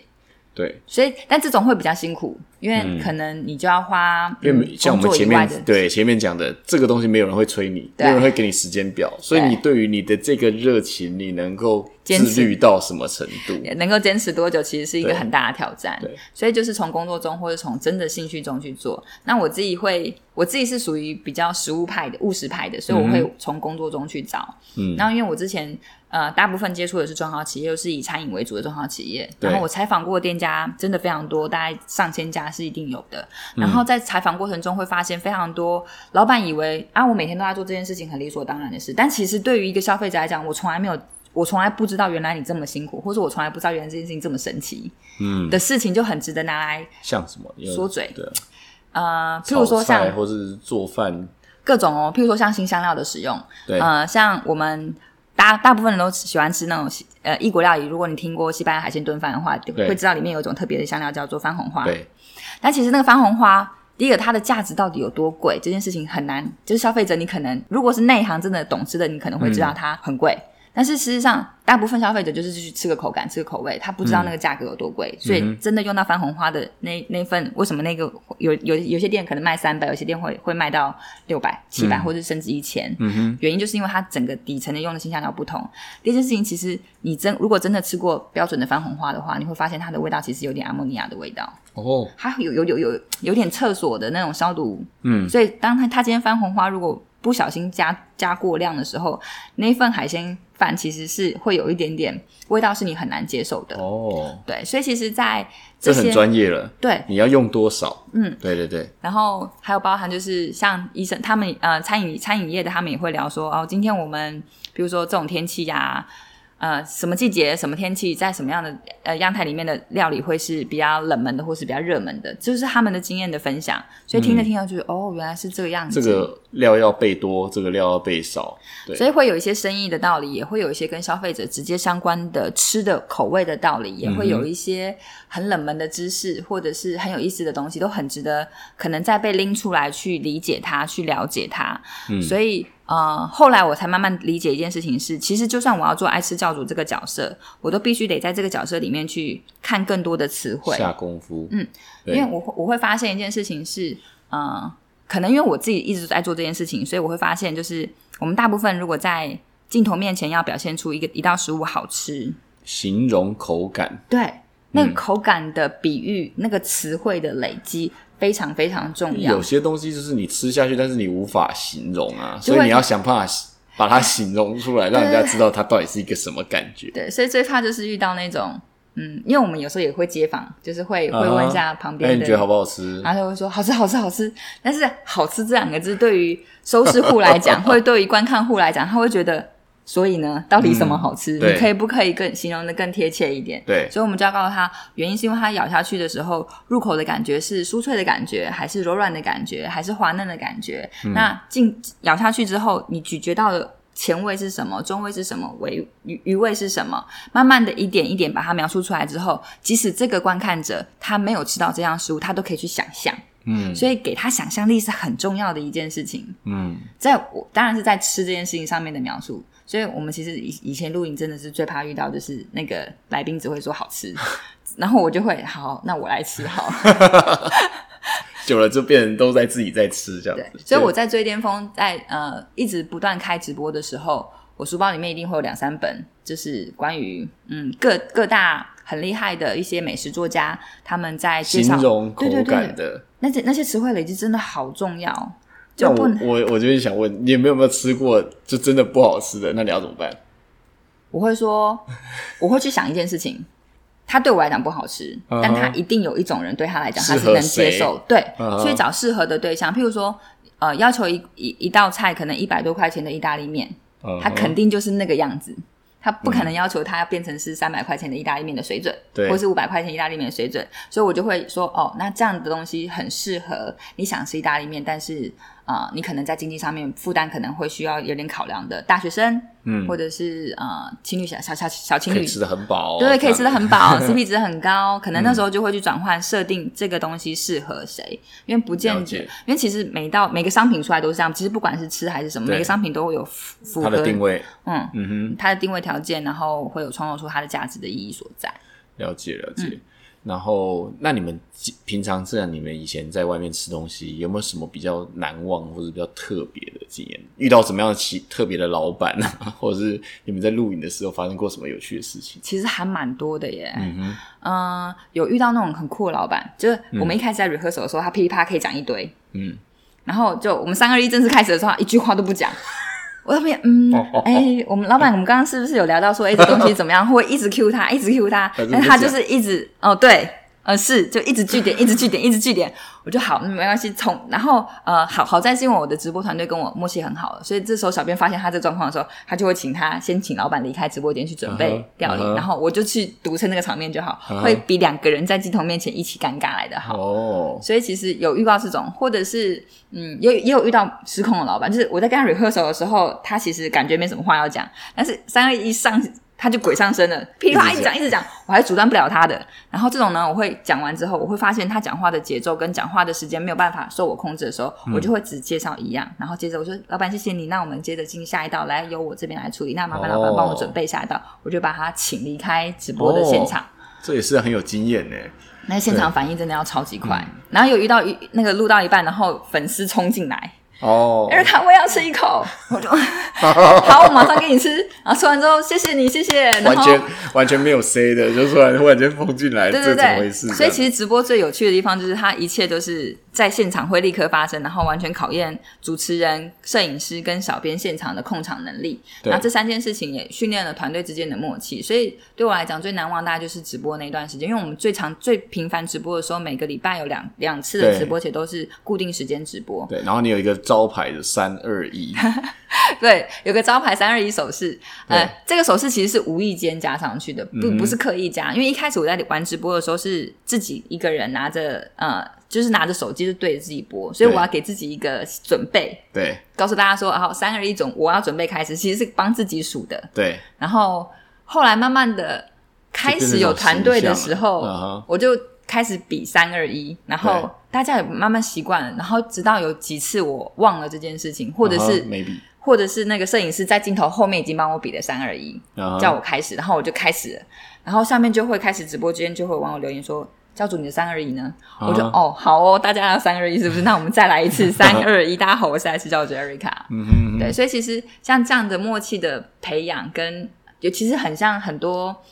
对，所以，但这种会比较辛苦，因为可能你就要花，因为嗯像我们前面对前面讲的这个东西，没有人会催你，对没有人会给你时间表，所以你对于你的这个热情，你能够持自律到什么程度？能够坚持多久，其实是一个很大的挑战对。所以就是从工作中或者从真的兴趣中去做。那我自己会，我自己是属于比较实务派的、务实派的，所以我会从工作中去找。嗯然后因为我之前呃大部分接触的是中小企业，又是以餐饮为主的中小企业，然后我采访过的店家真的非常多，大概上千家是一定有的。嗯然后在采访过程中会发现非常多老板以为啊，我每天都在做这件事情，很理所当然的事。但其实对于一个消费者来讲，我从来没有。我从来不知道原来你这么辛苦，或者我从来不知道原来这件事情这么神奇嗯，的事情，就很值得拿来像什么说嘴对，呃，譬如说像或是做饭，各种哦，譬如说像新香料的使用，对，呃，像我们大大部分人都喜欢吃那种西呃异国料理。如果你听过西班牙海鲜炖饭的话，对会知道里面有一种特别的香料叫做番红花。对，但其实那个番红花，第一个它的价值到底有多贵，这件事情很难，就是消费者你可能如果是内行真的懂吃的，你可能会知道它很贵。但是事实上，大部分消费者就是去吃个口感，吃个口味，他不知道那个价格有多贵，所以真的用到番红花的那那份，为什么那个有有有些店可能卖三百，有些店会会卖到六百、七百，或者甚至一千？嗯哼，原因就是因为它整个底层的用的新香料不同。第二件事情，其实你真如果真的吃过标准的番红花的话，你会发现它的味道其实有点阿莫尼亚的味道。哦，它有有有有有点厕所的那种消毒，嗯，所以当它它今天番红花如果不小心加加过量的时候，那一份海鲜饭其实是会有一点点味道是你很难接受的。哦，对，所以其实，在这很专业了，对，你要用多少？嗯，对对对，然后还有包含就是像医生他们呃餐饮餐饮业的他们也会聊说哦，今天我们比如说这种天气呀、呃，什么季节、什么天气，在什么样的呃阳台里面的料理会是比较冷门的，或是比较热门的，就是他们的经验的分享。所以听着听着就哦，原来是这个样子。这个料要备多，这个料要备少，对。所以会有一些生意的道理，也会有一些跟消费者直接相关的吃的口味的道理，也会有一些很冷门的知识，或者是很有意思的东西，都很值得可能再被拎出来去理解它，去了解它。嗯，所以。呃，后来我才慢慢理解一件事情是，其实就算我要做爱吃教主这个角色，我都必须得在这个角色里面去看更多的词汇，下功夫。嗯，因为我我会发现一件事情是，呃，可能因为我自己一直在做这件事情，所以我会发现，就是我们大部分如果在镜头面前要表现出一个一道食物好吃，形容口感，对，那个口感的比喻，那个词汇的累积。非常非常重要。有些东西就是你吃下去，但是你无法形容啊，所以你要想办法把它形容出来，让人家知道它到底是一个什么感觉。对，所以最怕就是遇到那种，嗯，因为我们有时候也会街访，就是会会问一下旁边的，你觉得好不好吃？然后就会说好吃，好吃，好吃。但是“好吃”这两个字，对于收视户来讲，或者对于观看户来讲，他会觉得。所以呢，到底什么好吃？你可以不可以更形容的更贴切一点？对，所以我们就要告诉他，原因是因为他咬下去的时候，入口的感觉是酥脆的感觉，还是柔软的感觉，还是滑嫩的感觉？那进咬下去之后，你咀嚼到的前味是什么？中味是什么？尾余余味是什么？慢慢的一点一点把它描述出来之后，即使这个观看者他没有吃到这样食物，他都可以去想象。嗯，所以给他想象力是很重要的一件事情。嗯，在我当然是在吃这件事情上面的描述。所以我们其实以以前录影真的是最怕遇到，就是那个来宾只会说好吃，然后我就会好，那我来吃好。久了就变成都在自己在吃这样子。所以我在最巅峰，在呃一直不断开直播的时候，我书包里面一定会有两三本，就是关于嗯各各大很厉害的一些美食作家他们在形容口感的那些那些词汇累积真的好重要。那我我我就是想问你有没有没有吃过就真的不好吃的？那你要怎么办？我会说，我会去想一件事情，他对我来讲不好吃，但他一定有一种人对他来讲他是能接受，对，所以找适合的对象。譬如说，呃，要求一一一道菜可能一百多块钱的意大利面，他肯定就是那个样子。他不可能要求他要变成是三百块钱的意大利面的水准，对，或是五百块钱意大利面的水准，所以我就会说，哦，那这样的东西很适合你想吃意大利面，但是啊，你可能在经济上面负担可能会需要有点考量的大学生。嗯，或者是呃，情侣小小小小情侣吃的很饱，对，可以吃的很饱 CP 值很高，可能那时候就会去转换设定这个东西适合谁，因为不见得，因为其实每到每个商品出来都是这样，其实不管是吃还是什么，每个商品都会有符合它的定位，嗯嗯哼，它的定位条件，然后会有创造出它的价值的意义所在。了解了解。然后，那你们平常这样，你们以前在外面吃东西，有没有什么比较难忘或者比较特别的经验？遇到什么样的奇特别的老板啊，或者是你们在录影的时候发生过什么有趣的事情？其实还蛮多的耶。嗯哼，嗯，有遇到那种很酷的老板，就是我们一开始在 rehearsal 的时候，他噼里啪啦可以讲一堆，嗯，然后就我们三二一正式开始的时候，一句话都不讲。我那边嗯，哎，我们老板，我们刚刚是不是有聊到说，哎，这东西怎么样？会一直 Q 他，一直 Q 他，但他就是一直哦，对。呃，是就一直据点，一直据点，一直据点，我就好，没关系。从然后呃，好好在是因为我的直播团队跟我默契很好，所以这时候小编发现他这状况的时候，他就会请他先请老板离开直播间去准备料理，然后我就去独撑那个场面就好，会比两个人在镜头面前一起尴尬来的好。哦，所以其实有遇到这种，或者是嗯，也也有遇到失控的老板，就是我在跟他 rehearsal 的时候，他其实感觉没什么话要讲，但是三二一上。他就鬼上身了，噼里啪啦一直讲一直讲，我还阻断不了他的。然后这种呢，我会讲完之后，我会发现他讲话的节奏跟讲话的时间没有办法受我控制的时候，我就会只介绍一样，然后接着我说：“老板，谢谢你，那我们接着进下一道，来由我这边来处理。那麻烦老板帮我准备下一道，我就把他请离开直播的现场。”这也是很有经验呢。那现场反应真的要超级快。然后有遇到一那个录到一半，然后粉丝冲进来。哦，尔卡，我也要吃一口。我就 好，我马上给你吃。然后吃完之后，谢谢你，谢谢。完全完全没有 C 的，就突然忽然间封进来，这怎么回事？所以其实直播最有趣的地方，就是它一切都是。在现场会立刻发生，然后完全考验主持人、摄影师跟小编现场的控场能力。那这三件事情也训练了团队之间的默契。所以对我来讲，最难忘大概就是直播那段时间，因为我们最长、最频繁直播的时候，每个礼拜有两两次的直播，且都是固定时间直播。对，然后你有一个招牌的三二一，对，有个招牌三二一手势，呃，这个手势其实是无意间加上去的，不不是刻意加，因为一开始我在玩直播的时候是自己一个人拿着呃，就是拿着手机就对着自己播，所以我要给自己一个准备，对。告诉大家说，好，三二一种，我要准备开始，其实是帮自己数的。对，然后后来慢慢的开始有团队的时候，我就开始比三二一，然对后大家也慢慢习惯了，然后直到有几次我忘了这件事情，或者是、maybe 或者是那个摄影师在镜头后面已经帮我比了三二一，啊叫我开始，然后我就开始了，然后下面就会开始直播间就会有网友留言说。教主，你的三二一呢？我就啊哦，好哦，大家要三二一是不是？那我们再来一次 三二一。大家好，我是爱吃教主 Erica。对，所以其实像这样的默契的培养跟，尤其实很像很多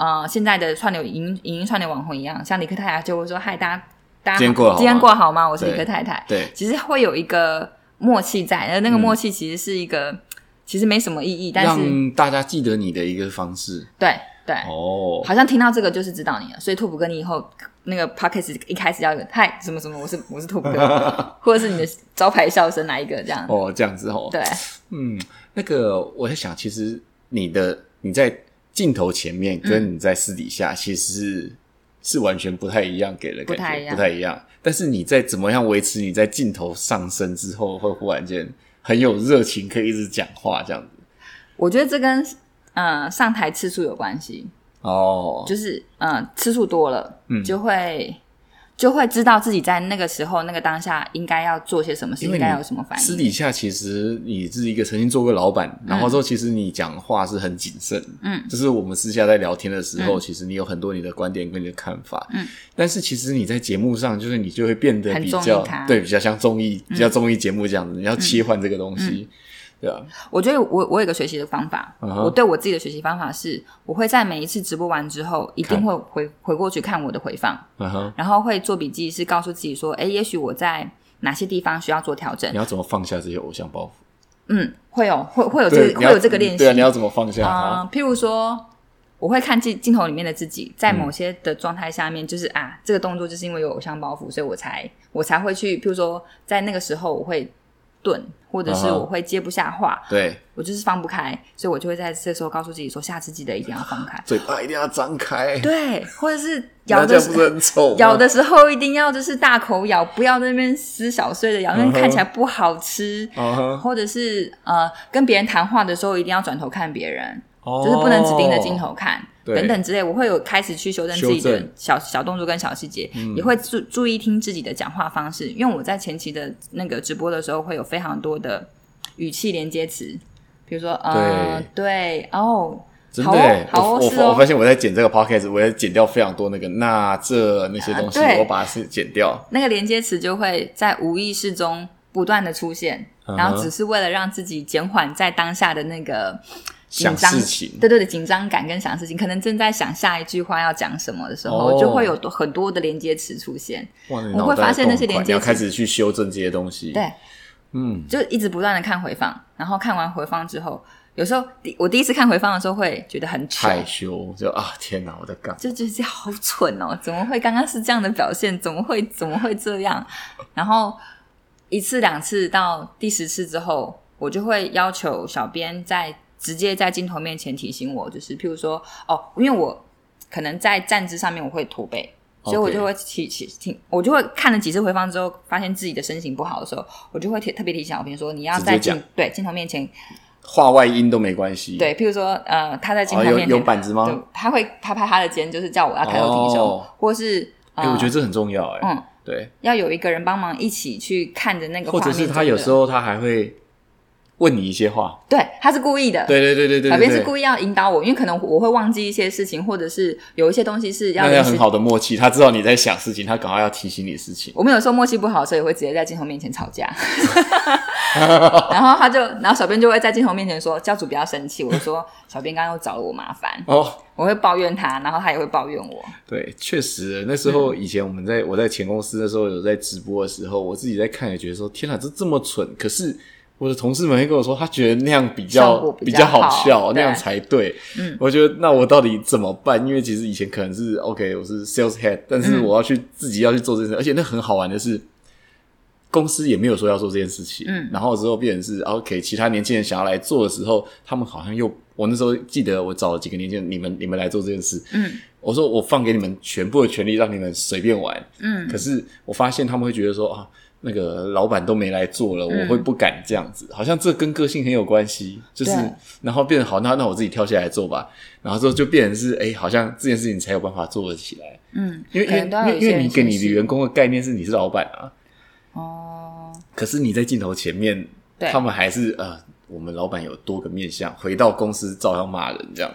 呃现在的串流影音影音串流网红一样，像李克太太就会说：“嗨，大家大家今天过好吗？今天过好吗？我是李对克太太。”对其实会有一个默契在，而那个嗯默契其实是一个、其实没什么意义，但是让大家记得你的一个方式。对对。哦，好像听到这个就是知道你了，所以拓普哥，你以后那个 podcast 一开始要有嗨什么什么，我是我是拓普哥，或者是你的招牌笑声来一个这样，哦这样子哦，对，嗯，那个我在想，其实你的你在镜头前面跟你在私底下其实是、是完全不太一样，给人感觉不太一样。不太一样。但是你在怎么样维持你在镜头上升之后，会忽然间很有热情，可以一直讲话这样子。我觉得这跟呃上台次数有关系，哦，就是嗯、呃次数多了，嗯。就会就会知道自己在那个时候那个当下应该要做些什么事，因为你应该有什么反应。私底下其实你是一个曾经做过老板，然后之后其实你讲话是很谨慎，嗯，就是我们私下在聊天的时候，其实你有很多你的观点跟你的看法，嗯，但是其实你在节目上，就是你就会变得很比较对，比较像综艺，比较综艺节目这样子，你要切换这个东西，对啊，我觉得我我有一个学习的方法我对我自己的学习方法是，我会在每一次直播完之后，一定看会回回过去看我的回放，然后会做笔记，是告诉自己说，哎，也许我在哪些地方需要做调整你。要怎么放下这些偶像包袱？嗯，会有会会有这对，个会有这个练习。对啊，你要怎么放下啊、它？譬如说，我会看镜镜头里面的自己，在某些的状态下面，就是啊，这个动作就是因为有偶像包袱，所以我才我才会去，譬如说，在那个时候我会顿，或者是我会接不下话，对，我就是放不开，所以我就会在这时候告诉自己说，下次记得一定要放开。嘴巴一定要张开，对，或者是 咬的时那这样不是很丑？咬的时候一定要就是大口咬，不要在那边撕小碎的咬，因为看起来不好吃。嗯，或者是呃，跟别人谈话的时候一定要转头看别人，哦就是不能只盯着镜头看，对等等之类。我会有开始去修正自己的小小动作跟小细节，也会注注意听自己的讲话方式，因为我在前期的那个直播的时候会有非常多的语气连接词，比如说呃，对，哦，好哦真的耶，我我好哦是哦。我发现我在剪这个 podcast，我也剪掉非常多那个那这那些东西，啊我把它是剪掉。那个连接词就会在无意识中不断的出现，嗯然后只是为了让自己减缓在当下的那个紧想张事情对对的，紧张感跟想事情，可能正在想下一句话要讲什么的时候，哦就会有很多的连接词出现。哇，你我会发现那些连接词你要开始去修正这些东西。，对，嗯，就一直不断的看回放，然后看完回放之后，有时候第我第一次看回放的时候会觉得很糗，害羞就啊，天哪，我在干嘛？就觉得好蠢哦，怎么会刚刚是这样的表现？怎么会怎么会这样？然后一次两次到第十次之后，我就会要求小编在直接在镜头面前提醒我，就是譬如说哦，因为我可能在站姿上面我会驼背。所以我就会提提提，我就会看了几次回放之后，发现自己的身形不好的时候，我就会提特别提醒小平说，你要在镜对镜头面前，画外音都没关系。对，譬如说呃，他在镜头面前，有板子吗？对，他会拍拍他的肩，就是叫我要抬头挺胸，哦或是哎、呃，我觉得这很重要哎、嗯，对，要有一个人帮忙一起去看着那个画或者是他有时候他还会问你一些话。对他是故意的，对对对对对小编是故意要引导我，因为可能我会忘记一些事情，或者是有一些东西是要那要很好的默契，他知道你在想事情，他赶快要提醒你事情。我们有时候默契不好，所以会直接在镜头面前吵架，然后他就，然后小编就会在镜头面前说：“教主不要生气。”我就说：“小编刚刚又找了我麻烦。哦，”我会抱怨他，然后他也会抱怨我。对，确实，那时嗯候以前我们在我在前公司的时候有在直播的时候，我自己在看也觉得说，天哪，这这么蠢。可是我的同事们会跟我说，他觉得那样比效较比较比好好笑，那对样才对。嗯，我觉得那我到底怎么办？因为其实以前可能是 OK，我是 sales head，但是嗯。我要去自己要去做这件事，而且那很好玩的是。公司也没有说要做这件事情，嗯。然后之后变成是 OK，其他年轻人想要来做的时候，他们好像又我那时候记得我找了几个年轻人，你们你们来做这件事，嗯。我说我放给你们全部的权利，让你们随便玩，嗯。可是我发现他们会觉得说啊，那个老板都没来做了，嗯。我会不敢这样子，好像这跟个性很有关系，就是然后变成好，那那我自己跳下来做吧，然后之后就变成是哎，好像这件事情才有办法做得起来，嗯，因为因为因为你给你的员工的概念是你是老板啊，哦，可是你在镜头前面，他们还是呃，我们老板有多个面相，回到公司照样骂人这样。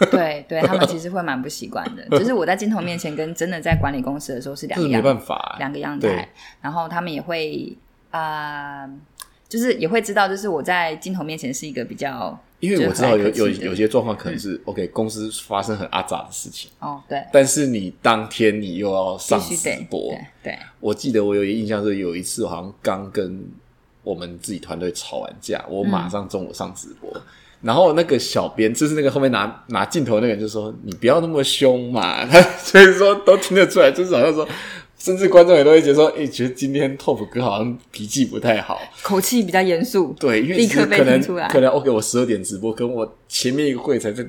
对对，他们其实会蛮不习惯的。就是我在镜头面前跟真的在管理公司的时候是两个样没个样，办法、两个样对态。然后他们也会啊、呃就是也会知道，就是我在镜头面前是一个比较因为我知道有有有些状况可能是、OK，公司发生很阿杂的事情，哦，对，但是你当天你又要上直播。对对，我记得我有一个印象是有一次，好像刚跟我们自己团队吵完架，我马上中午上直播。然后那个小编，就是那个后面拿拿镜头那个人，就说：“你不要那么凶嘛。”他所以说都听得出来，就是好像说，甚至观众也都会觉得说：“诶、觉得今天 Top 哥好像脾气不太好。”口气比较严肃，对，因为立刻被出来可能 OK，我十二点直播，跟我前面一个会才在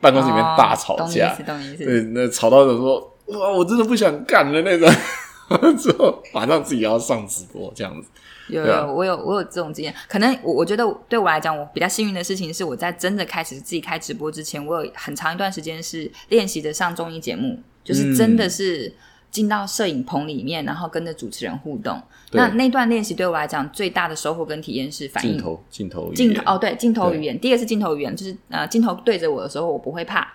办公室里面大吵架。对，那吵到的说哇，我真的不想干了那种，之后马上自己要上直播这样子。有有，我有我有这种经验。可能我我觉得对我来讲，我比较幸运的事情是，我在真的开始自己开直播之前，我有很长一段时间是练习着上综艺节目，就是真的是进到摄影棚里面，然后跟着主持人互动。对那那段练习对我来讲最大的收获跟体验是反应镜头镜头语言镜头哦，对，镜头语言。第一个是镜头语言，就是呃，镜头对着我的时候，我不会怕，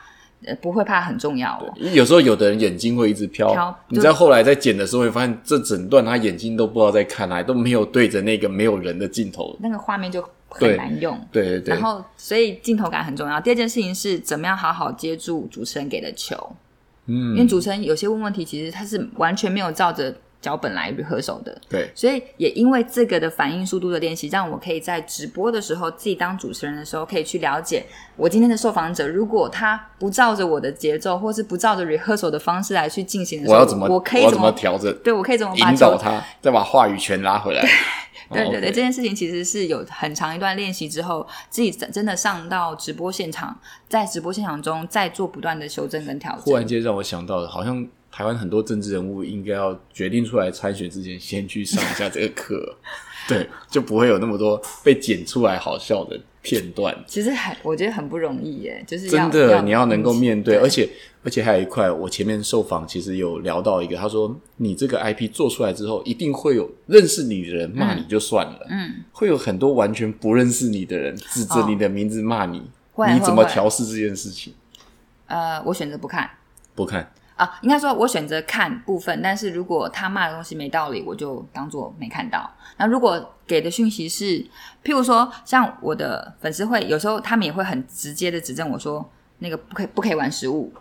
呃，不会怕很重要哦。有时候有的人眼睛会一直飘，飘你在后来在剪的时候会发现，这整段他眼睛都不知道在看哪，都没有对着那个没有人的镜头。那个画面就很难用。对对对，然后，所以镜头感很重要。第二件事情是怎么样好好接住主持人给的球，因为嗯，主持人有些问问题，其实他是完全没有照着脚本来 rehearsal 的。对所以也因为这个的反应速度的练习，让我可以在直播的时候，自己当主持人的时候，可以去了解我今天的受访者，如果他不照着我的节奏，或是不照着 rehearsal 的方式来去进行的时候，我要怎么我可以怎怎么么调整，对我可以怎么引导他，再把话语权拉回来。哦对对对这件事情其实是有很长一段练习之后，自己真的上到直播现场，在直播现场中再做不断的修正跟调整。忽然间让我想到了，好像台湾很多政治人物应该要决定出来参选之前，先去上一下这个课，对，就不会有那么多被剪出来好笑的片段。其实很，我觉得很不容易耶，就是真的，你要能够面对，对而且而且还有一块，我前面受访其实有聊到一个，他说你这个 IP 做出来之后，一定会有认识你的人骂你就算了，嗯，会有很多完全不认识你的人指着你的名字骂你，会你怎么调试这件事情？呃，我选择不看。不看，啊，应该说，我选择看部分，但是如果他骂的东西没道理，我就当做没看到。那如果给的讯息是，譬如说，像我的粉丝会，有时候他们也会很直接的指正我说，那个不可以不可以玩食物，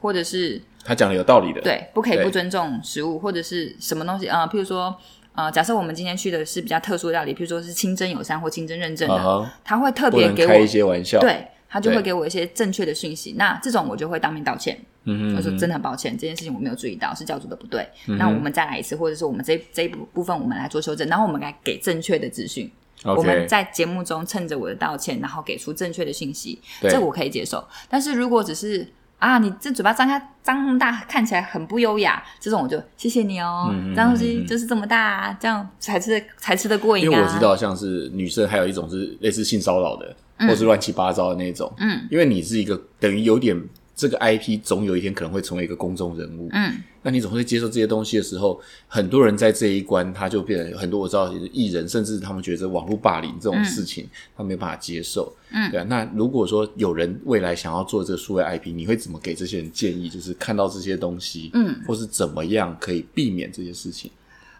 或者是他讲的有道理的，对，不可以不尊重食物，或者是什么东西啊、呃譬如说，呃，假设我们今天去的是比较特殊的料理，譬如说是清真友善或清真认证的，他会特别给我开一些玩笑，，对。他就会给我一些正确的讯息，那这种我就会当面道歉。嗯哼我说真的很抱歉，这件事情我没有注意到，是教主的不对。嗯那我们再来一次，或者是我们这这一部部分我们来做修正，然后我们来给正确的资讯。我们在节目中趁着我的道歉，然后给出正确的信息，对这我可以接受。但是如果只是啊，你这嘴巴张开张那么大，看起来很不优雅，这种我就谢谢你哦，嗯嗯张东西就是这么大，这样才吃得才吃得过瘾啊。因为我知道，像是女生还有一种是类似性骚扰的，或是乱七八糟的那种。嗯，因为你是一个等于有点这个 IP，总有一天可能会成为一个公众人物。嗯，那你总会接受这些东西的时候，很多人在这一关他就变成很多我知道艺人，甚至他们觉得网络霸凌这种事情，他没办法接受。嗯对啊。那如果说有人未来想要做这个数位 IP，你会怎么给这些人建议？就是看到这些东西，嗯，或是怎么样可以避免这些事情？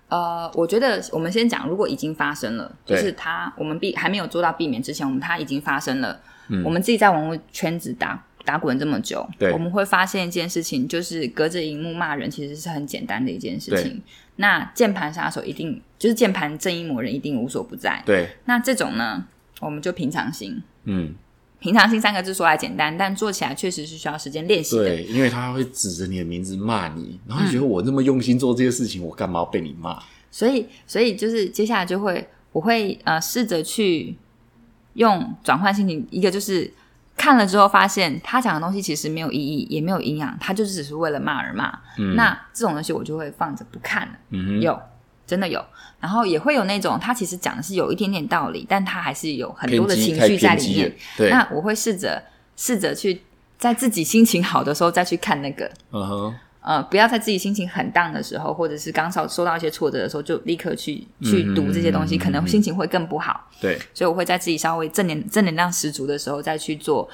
呃，我觉得我们先讲，如果已经发生了，就是它我们避还没有做到避免之前，我们它已经发生了。嗯我们自己在网络圈子打打滚这么久，对我们会发现一件事情，就是隔着荧幕骂人其实是很简单的一件事情。那键盘杀手一定就是键盘正义魔人一定无所不在。对，那这种呢，我们就平常心。嗯，平常心三个字说来简单，但做起来确实是需要时间练习的。对，因为他会指着你的名字骂你，然后你觉得我那么用心做这些事情，我干嘛要被你骂？所以所以就是接下来就会我会呃试着去用转换心情，一个就是看了之后发现他讲的东西其实没有意义，也没有营养，他就只是为了骂而骂。那这种东西我就会放着不看了。嗯有真的有，然后也会有那种他其实讲的是有一点点道理，但他还是有很多的情绪在里面。对，那我会试着试着去在自己心情好的时候再去看那个，嗯哼，呃，不要在自己心情很荡的时候，或者是刚受受到一些挫折的时候，就立刻去去读这些东西，可能心情会更不好。对，所以我会在自己稍微正能正能量十足的时候，再去做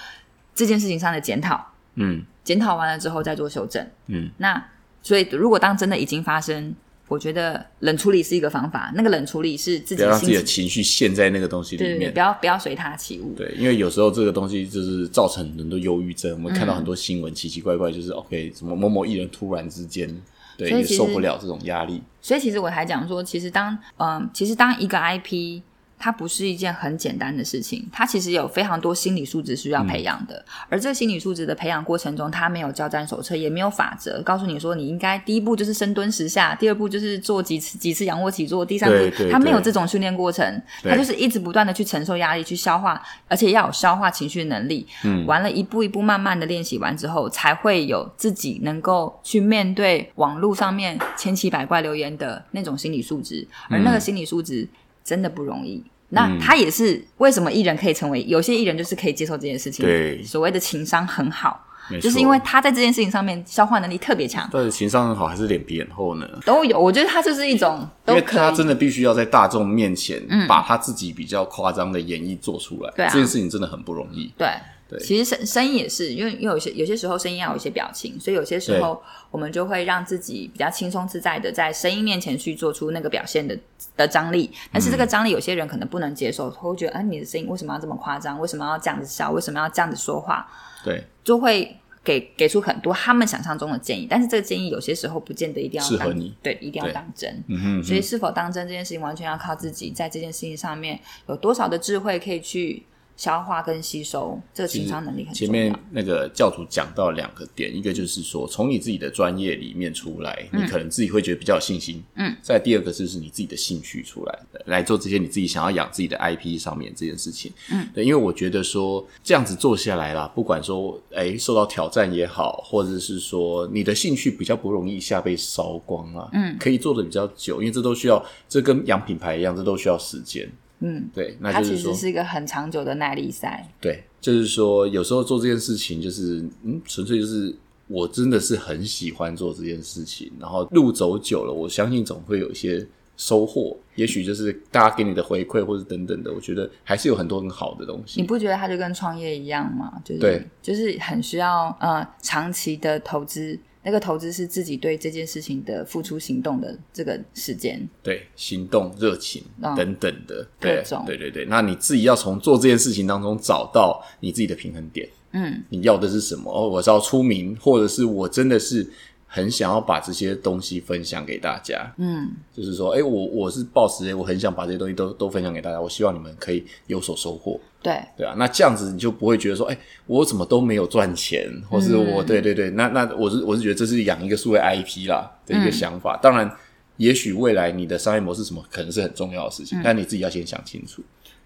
这件事情上的检讨。嗯检讨完了之后再做修正。嗯，那所以如果当真的已经发生，我觉得冷处理是一个方法。那个冷处理是自己不要让自己的情，情绪陷在那个东西里面不。要不要随他起舞。对，因为有时候这个东西就是造成很多忧郁症。我们看到很多新闻奇奇怪怪，就是 OK，什么某某艺人突然之间对受不了这种压力。所以其实我还讲说，其实当嗯，其实当一个 IP，它不是一件很简单的事情，它其实有非常多心理素质需要培养的。而这心理素质的培养过程中，它没有交战手册，也没有法则告诉你说你应该第一步就是深蹲十下，第二步就是做几次几次仰卧起坐，第三步它没有这种训练过程，对它就是一直不断的去承受压力，去消化，而且要有消化情绪的能力。嗯完了，一步一步慢慢的练习完之后，才会有自己能够去面对网络上面千奇百怪留言的那种心理素质，而那个心理素质真的不容易。那他也是为什么艺人可以成为有些艺人就是可以接受这件事情，对。所谓的情商很好，就是因为他在这件事情上面消化能力特别强，到底情商很好还是脸皮很厚呢？都有。我觉得他就是一种因为他真的必须要在大众面前把他自己比较夸张的演绎做出来，对啊。这件事情真的很不容易。对，对其实声声音也是，因为因为有些有些时候声音要有一些表情，所以有些时候我们就会让自己比较轻松自在的在声音面前去做出那个表现的的张力。但是这个张力有些人可能不能接受，他会觉得啊你的声音为什么要这么夸张？为什么要这样子笑？为什么要这样子说话？对，就会给给出很多他们想象中的建议，但是这个建议有些时候不见得一定要当适合你，对，一定要当真。嗯哼，所以是否当真这件事情，完全要靠自己在这件事情上面有多少的智慧可以去消化跟吸收，这个情商能力很重要。前面那个教主讲到两个点，一个就是说从你自己的专业里面出来，你可能自己会觉得比较有信心。嗯，再第二个就是你自己的兴趣出来，来做这些你自己想要养自己的 IP 上面这件事情。嗯，对，因为我觉得说这样子做下来啦，不管说哎受到挑战也好，或者是说你的兴趣比较不容易一下被烧光啊，嗯，可以做的比较久，因为这都需要，这跟养品牌一样，这都需要时间。嗯，对，那它就是说其实是一个很长久的耐力赛。对，就是说有时候做这件事情，就是嗯，纯粹就是我真的是很喜欢做这件事情，然后路走久了，我相信总会有一些收获，也许就是大家给你的回馈或者等等的，我觉得还是有很多很好的东西你。不觉得它就跟创业一样吗？就是对，就是很需要呃长期的投资。那个投资是自己对这件事情的付出行动的这个时间，对，行动、热情嗯等等的，对各种对对对。那你自己要从做这件事情当中找到你自己的平衡点。嗯，你要的是什么？哦，我是要出名，或者是我真的是很想要把这些东西分享给大家。嗯，就是说，哎、我我是抱持，哎，我很想把这些东西都都分享给大家，我希望你们可以有所收获，对，对啊，那这样子你就不会觉得说，哎、我怎么都没有赚钱，或是我，对对对，那那我是我是觉得这是养一个数位 IP 啦的一个想法。当然，也许未来你的商业模式什么可能是很重要的事情，但你自己要先想清楚。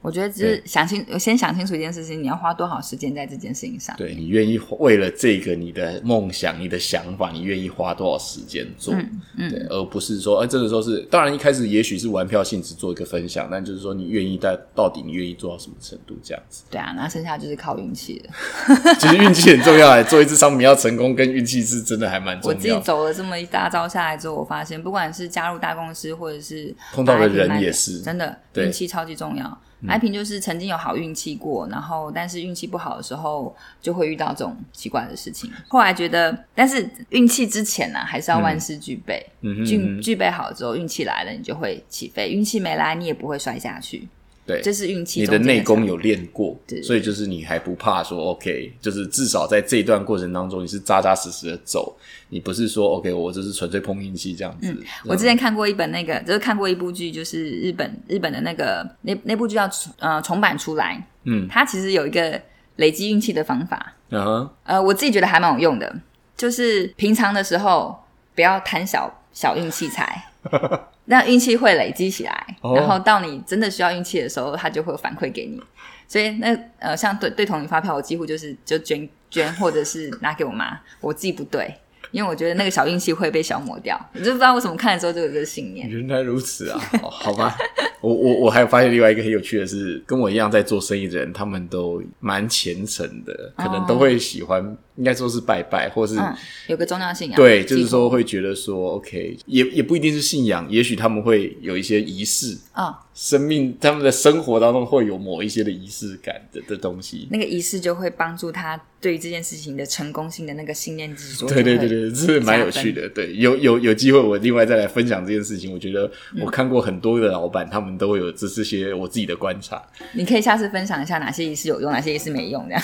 我觉得只是想清，先想清楚一件事情，你要花多少时间在这件事情上。对你愿意为了这个你的梦想、你的想法，你愿意花多少时间做？嗯对，而不是说，哎、这个时候是，当然一开始也许是玩票性质做一个分享，但就是说你愿意在到底你愿意做到什么程度这样子。对啊，那剩下就是靠运气了。其实运气很重要，哎，做一次商品要成功，跟运气是真的还蛮重要我自己。走了这么一大招下来之后，我发现不管是加入大公司，或者是碰到的人也是真的运气超级重要。爱萍就是曾经有好运气过，然后但是运气不好的时候就会遇到这种奇怪的事情。后来觉得，但是运气之前呢、还是要万事俱备。具哼具备好之后，运气来了，你就会起飞；运气没来，你也不会摔下去。对，这是运气你的内功有练过对，所以就是你还不怕说 OK，就是至少在这一段过程当中，你是扎扎实实的走，你不是说 OK，我就是纯粹碰运气这样子。嗯我之前看过一本那个，就是看过一部剧，就是日本日本的那个那那部剧叫呃重版出来，嗯。它其实有一个累积运气的方法，嗯哼，呃，我自己觉得还蛮有用的，就是平常的时候不要贪小小运气财，那运气会累积起来，哦然后到你真的需要运气的时候，它就会反馈给你。所以那呃，像对对同龄发票，我几乎就是就捐捐，或者是拿给我妈，我自己不对，因为我觉得那个小运气会被消磨掉。我就不知道为什么看的时候就有这个信念。原来如此啊！哦好吧，我我我还有发现另外一个很有趣的是，跟我一样在做生意的人，他们都蛮虔诚的，可能都会喜欢，应该说是拜拜，或是、嗯，有个宗教信仰，对，就是说会觉得说，OK，也也不一定是信仰，也许他们会有一些仪式，哦，生命他们的生活当中会有某一些的仪式感的的东西。那个仪式就会帮助他对于这件事情的成功性的那个信念执着。对对对对，是蛮有趣。的。对，有有有机会我另外再来分享这件事情。我觉得我看过很多的老板，他们都会有这这些我自己的观察。你可以下次分享一下哪些仪式有用，哪些仪式没用，这样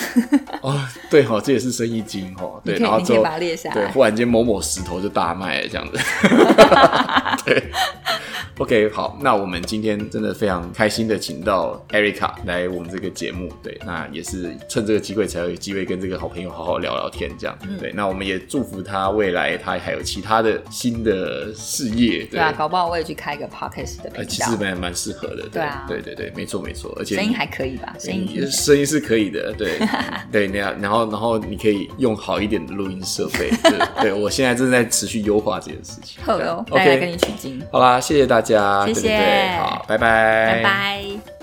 哦，对哈、这也是生意经哦、对，然后之后你可以把它列下对，忽然间某某石头就大卖了这样子。对，OK，好，那我们今天真的非常开心的请到 Erica 来我们这个节目，对，那也是趁这个机会才有机会跟这个好朋友好好聊聊天，这样，嗯对，那我们也祝福他未来他还有其他的新的事业，对对啊，搞不好我也去开个 podcast 的呃，频道其实，蛮蛮适合的，对啊对对对，没错没错，而且声音还可以吧？声音声音是可以的，对 对，那样，然后然后你可以用好一点的录音设备，对，对我现在正在持续优化这件事情。好哟，大家跟 OK，你取经，好啦，谢谢大家，谢谢。对对对，好，拜拜，拜拜。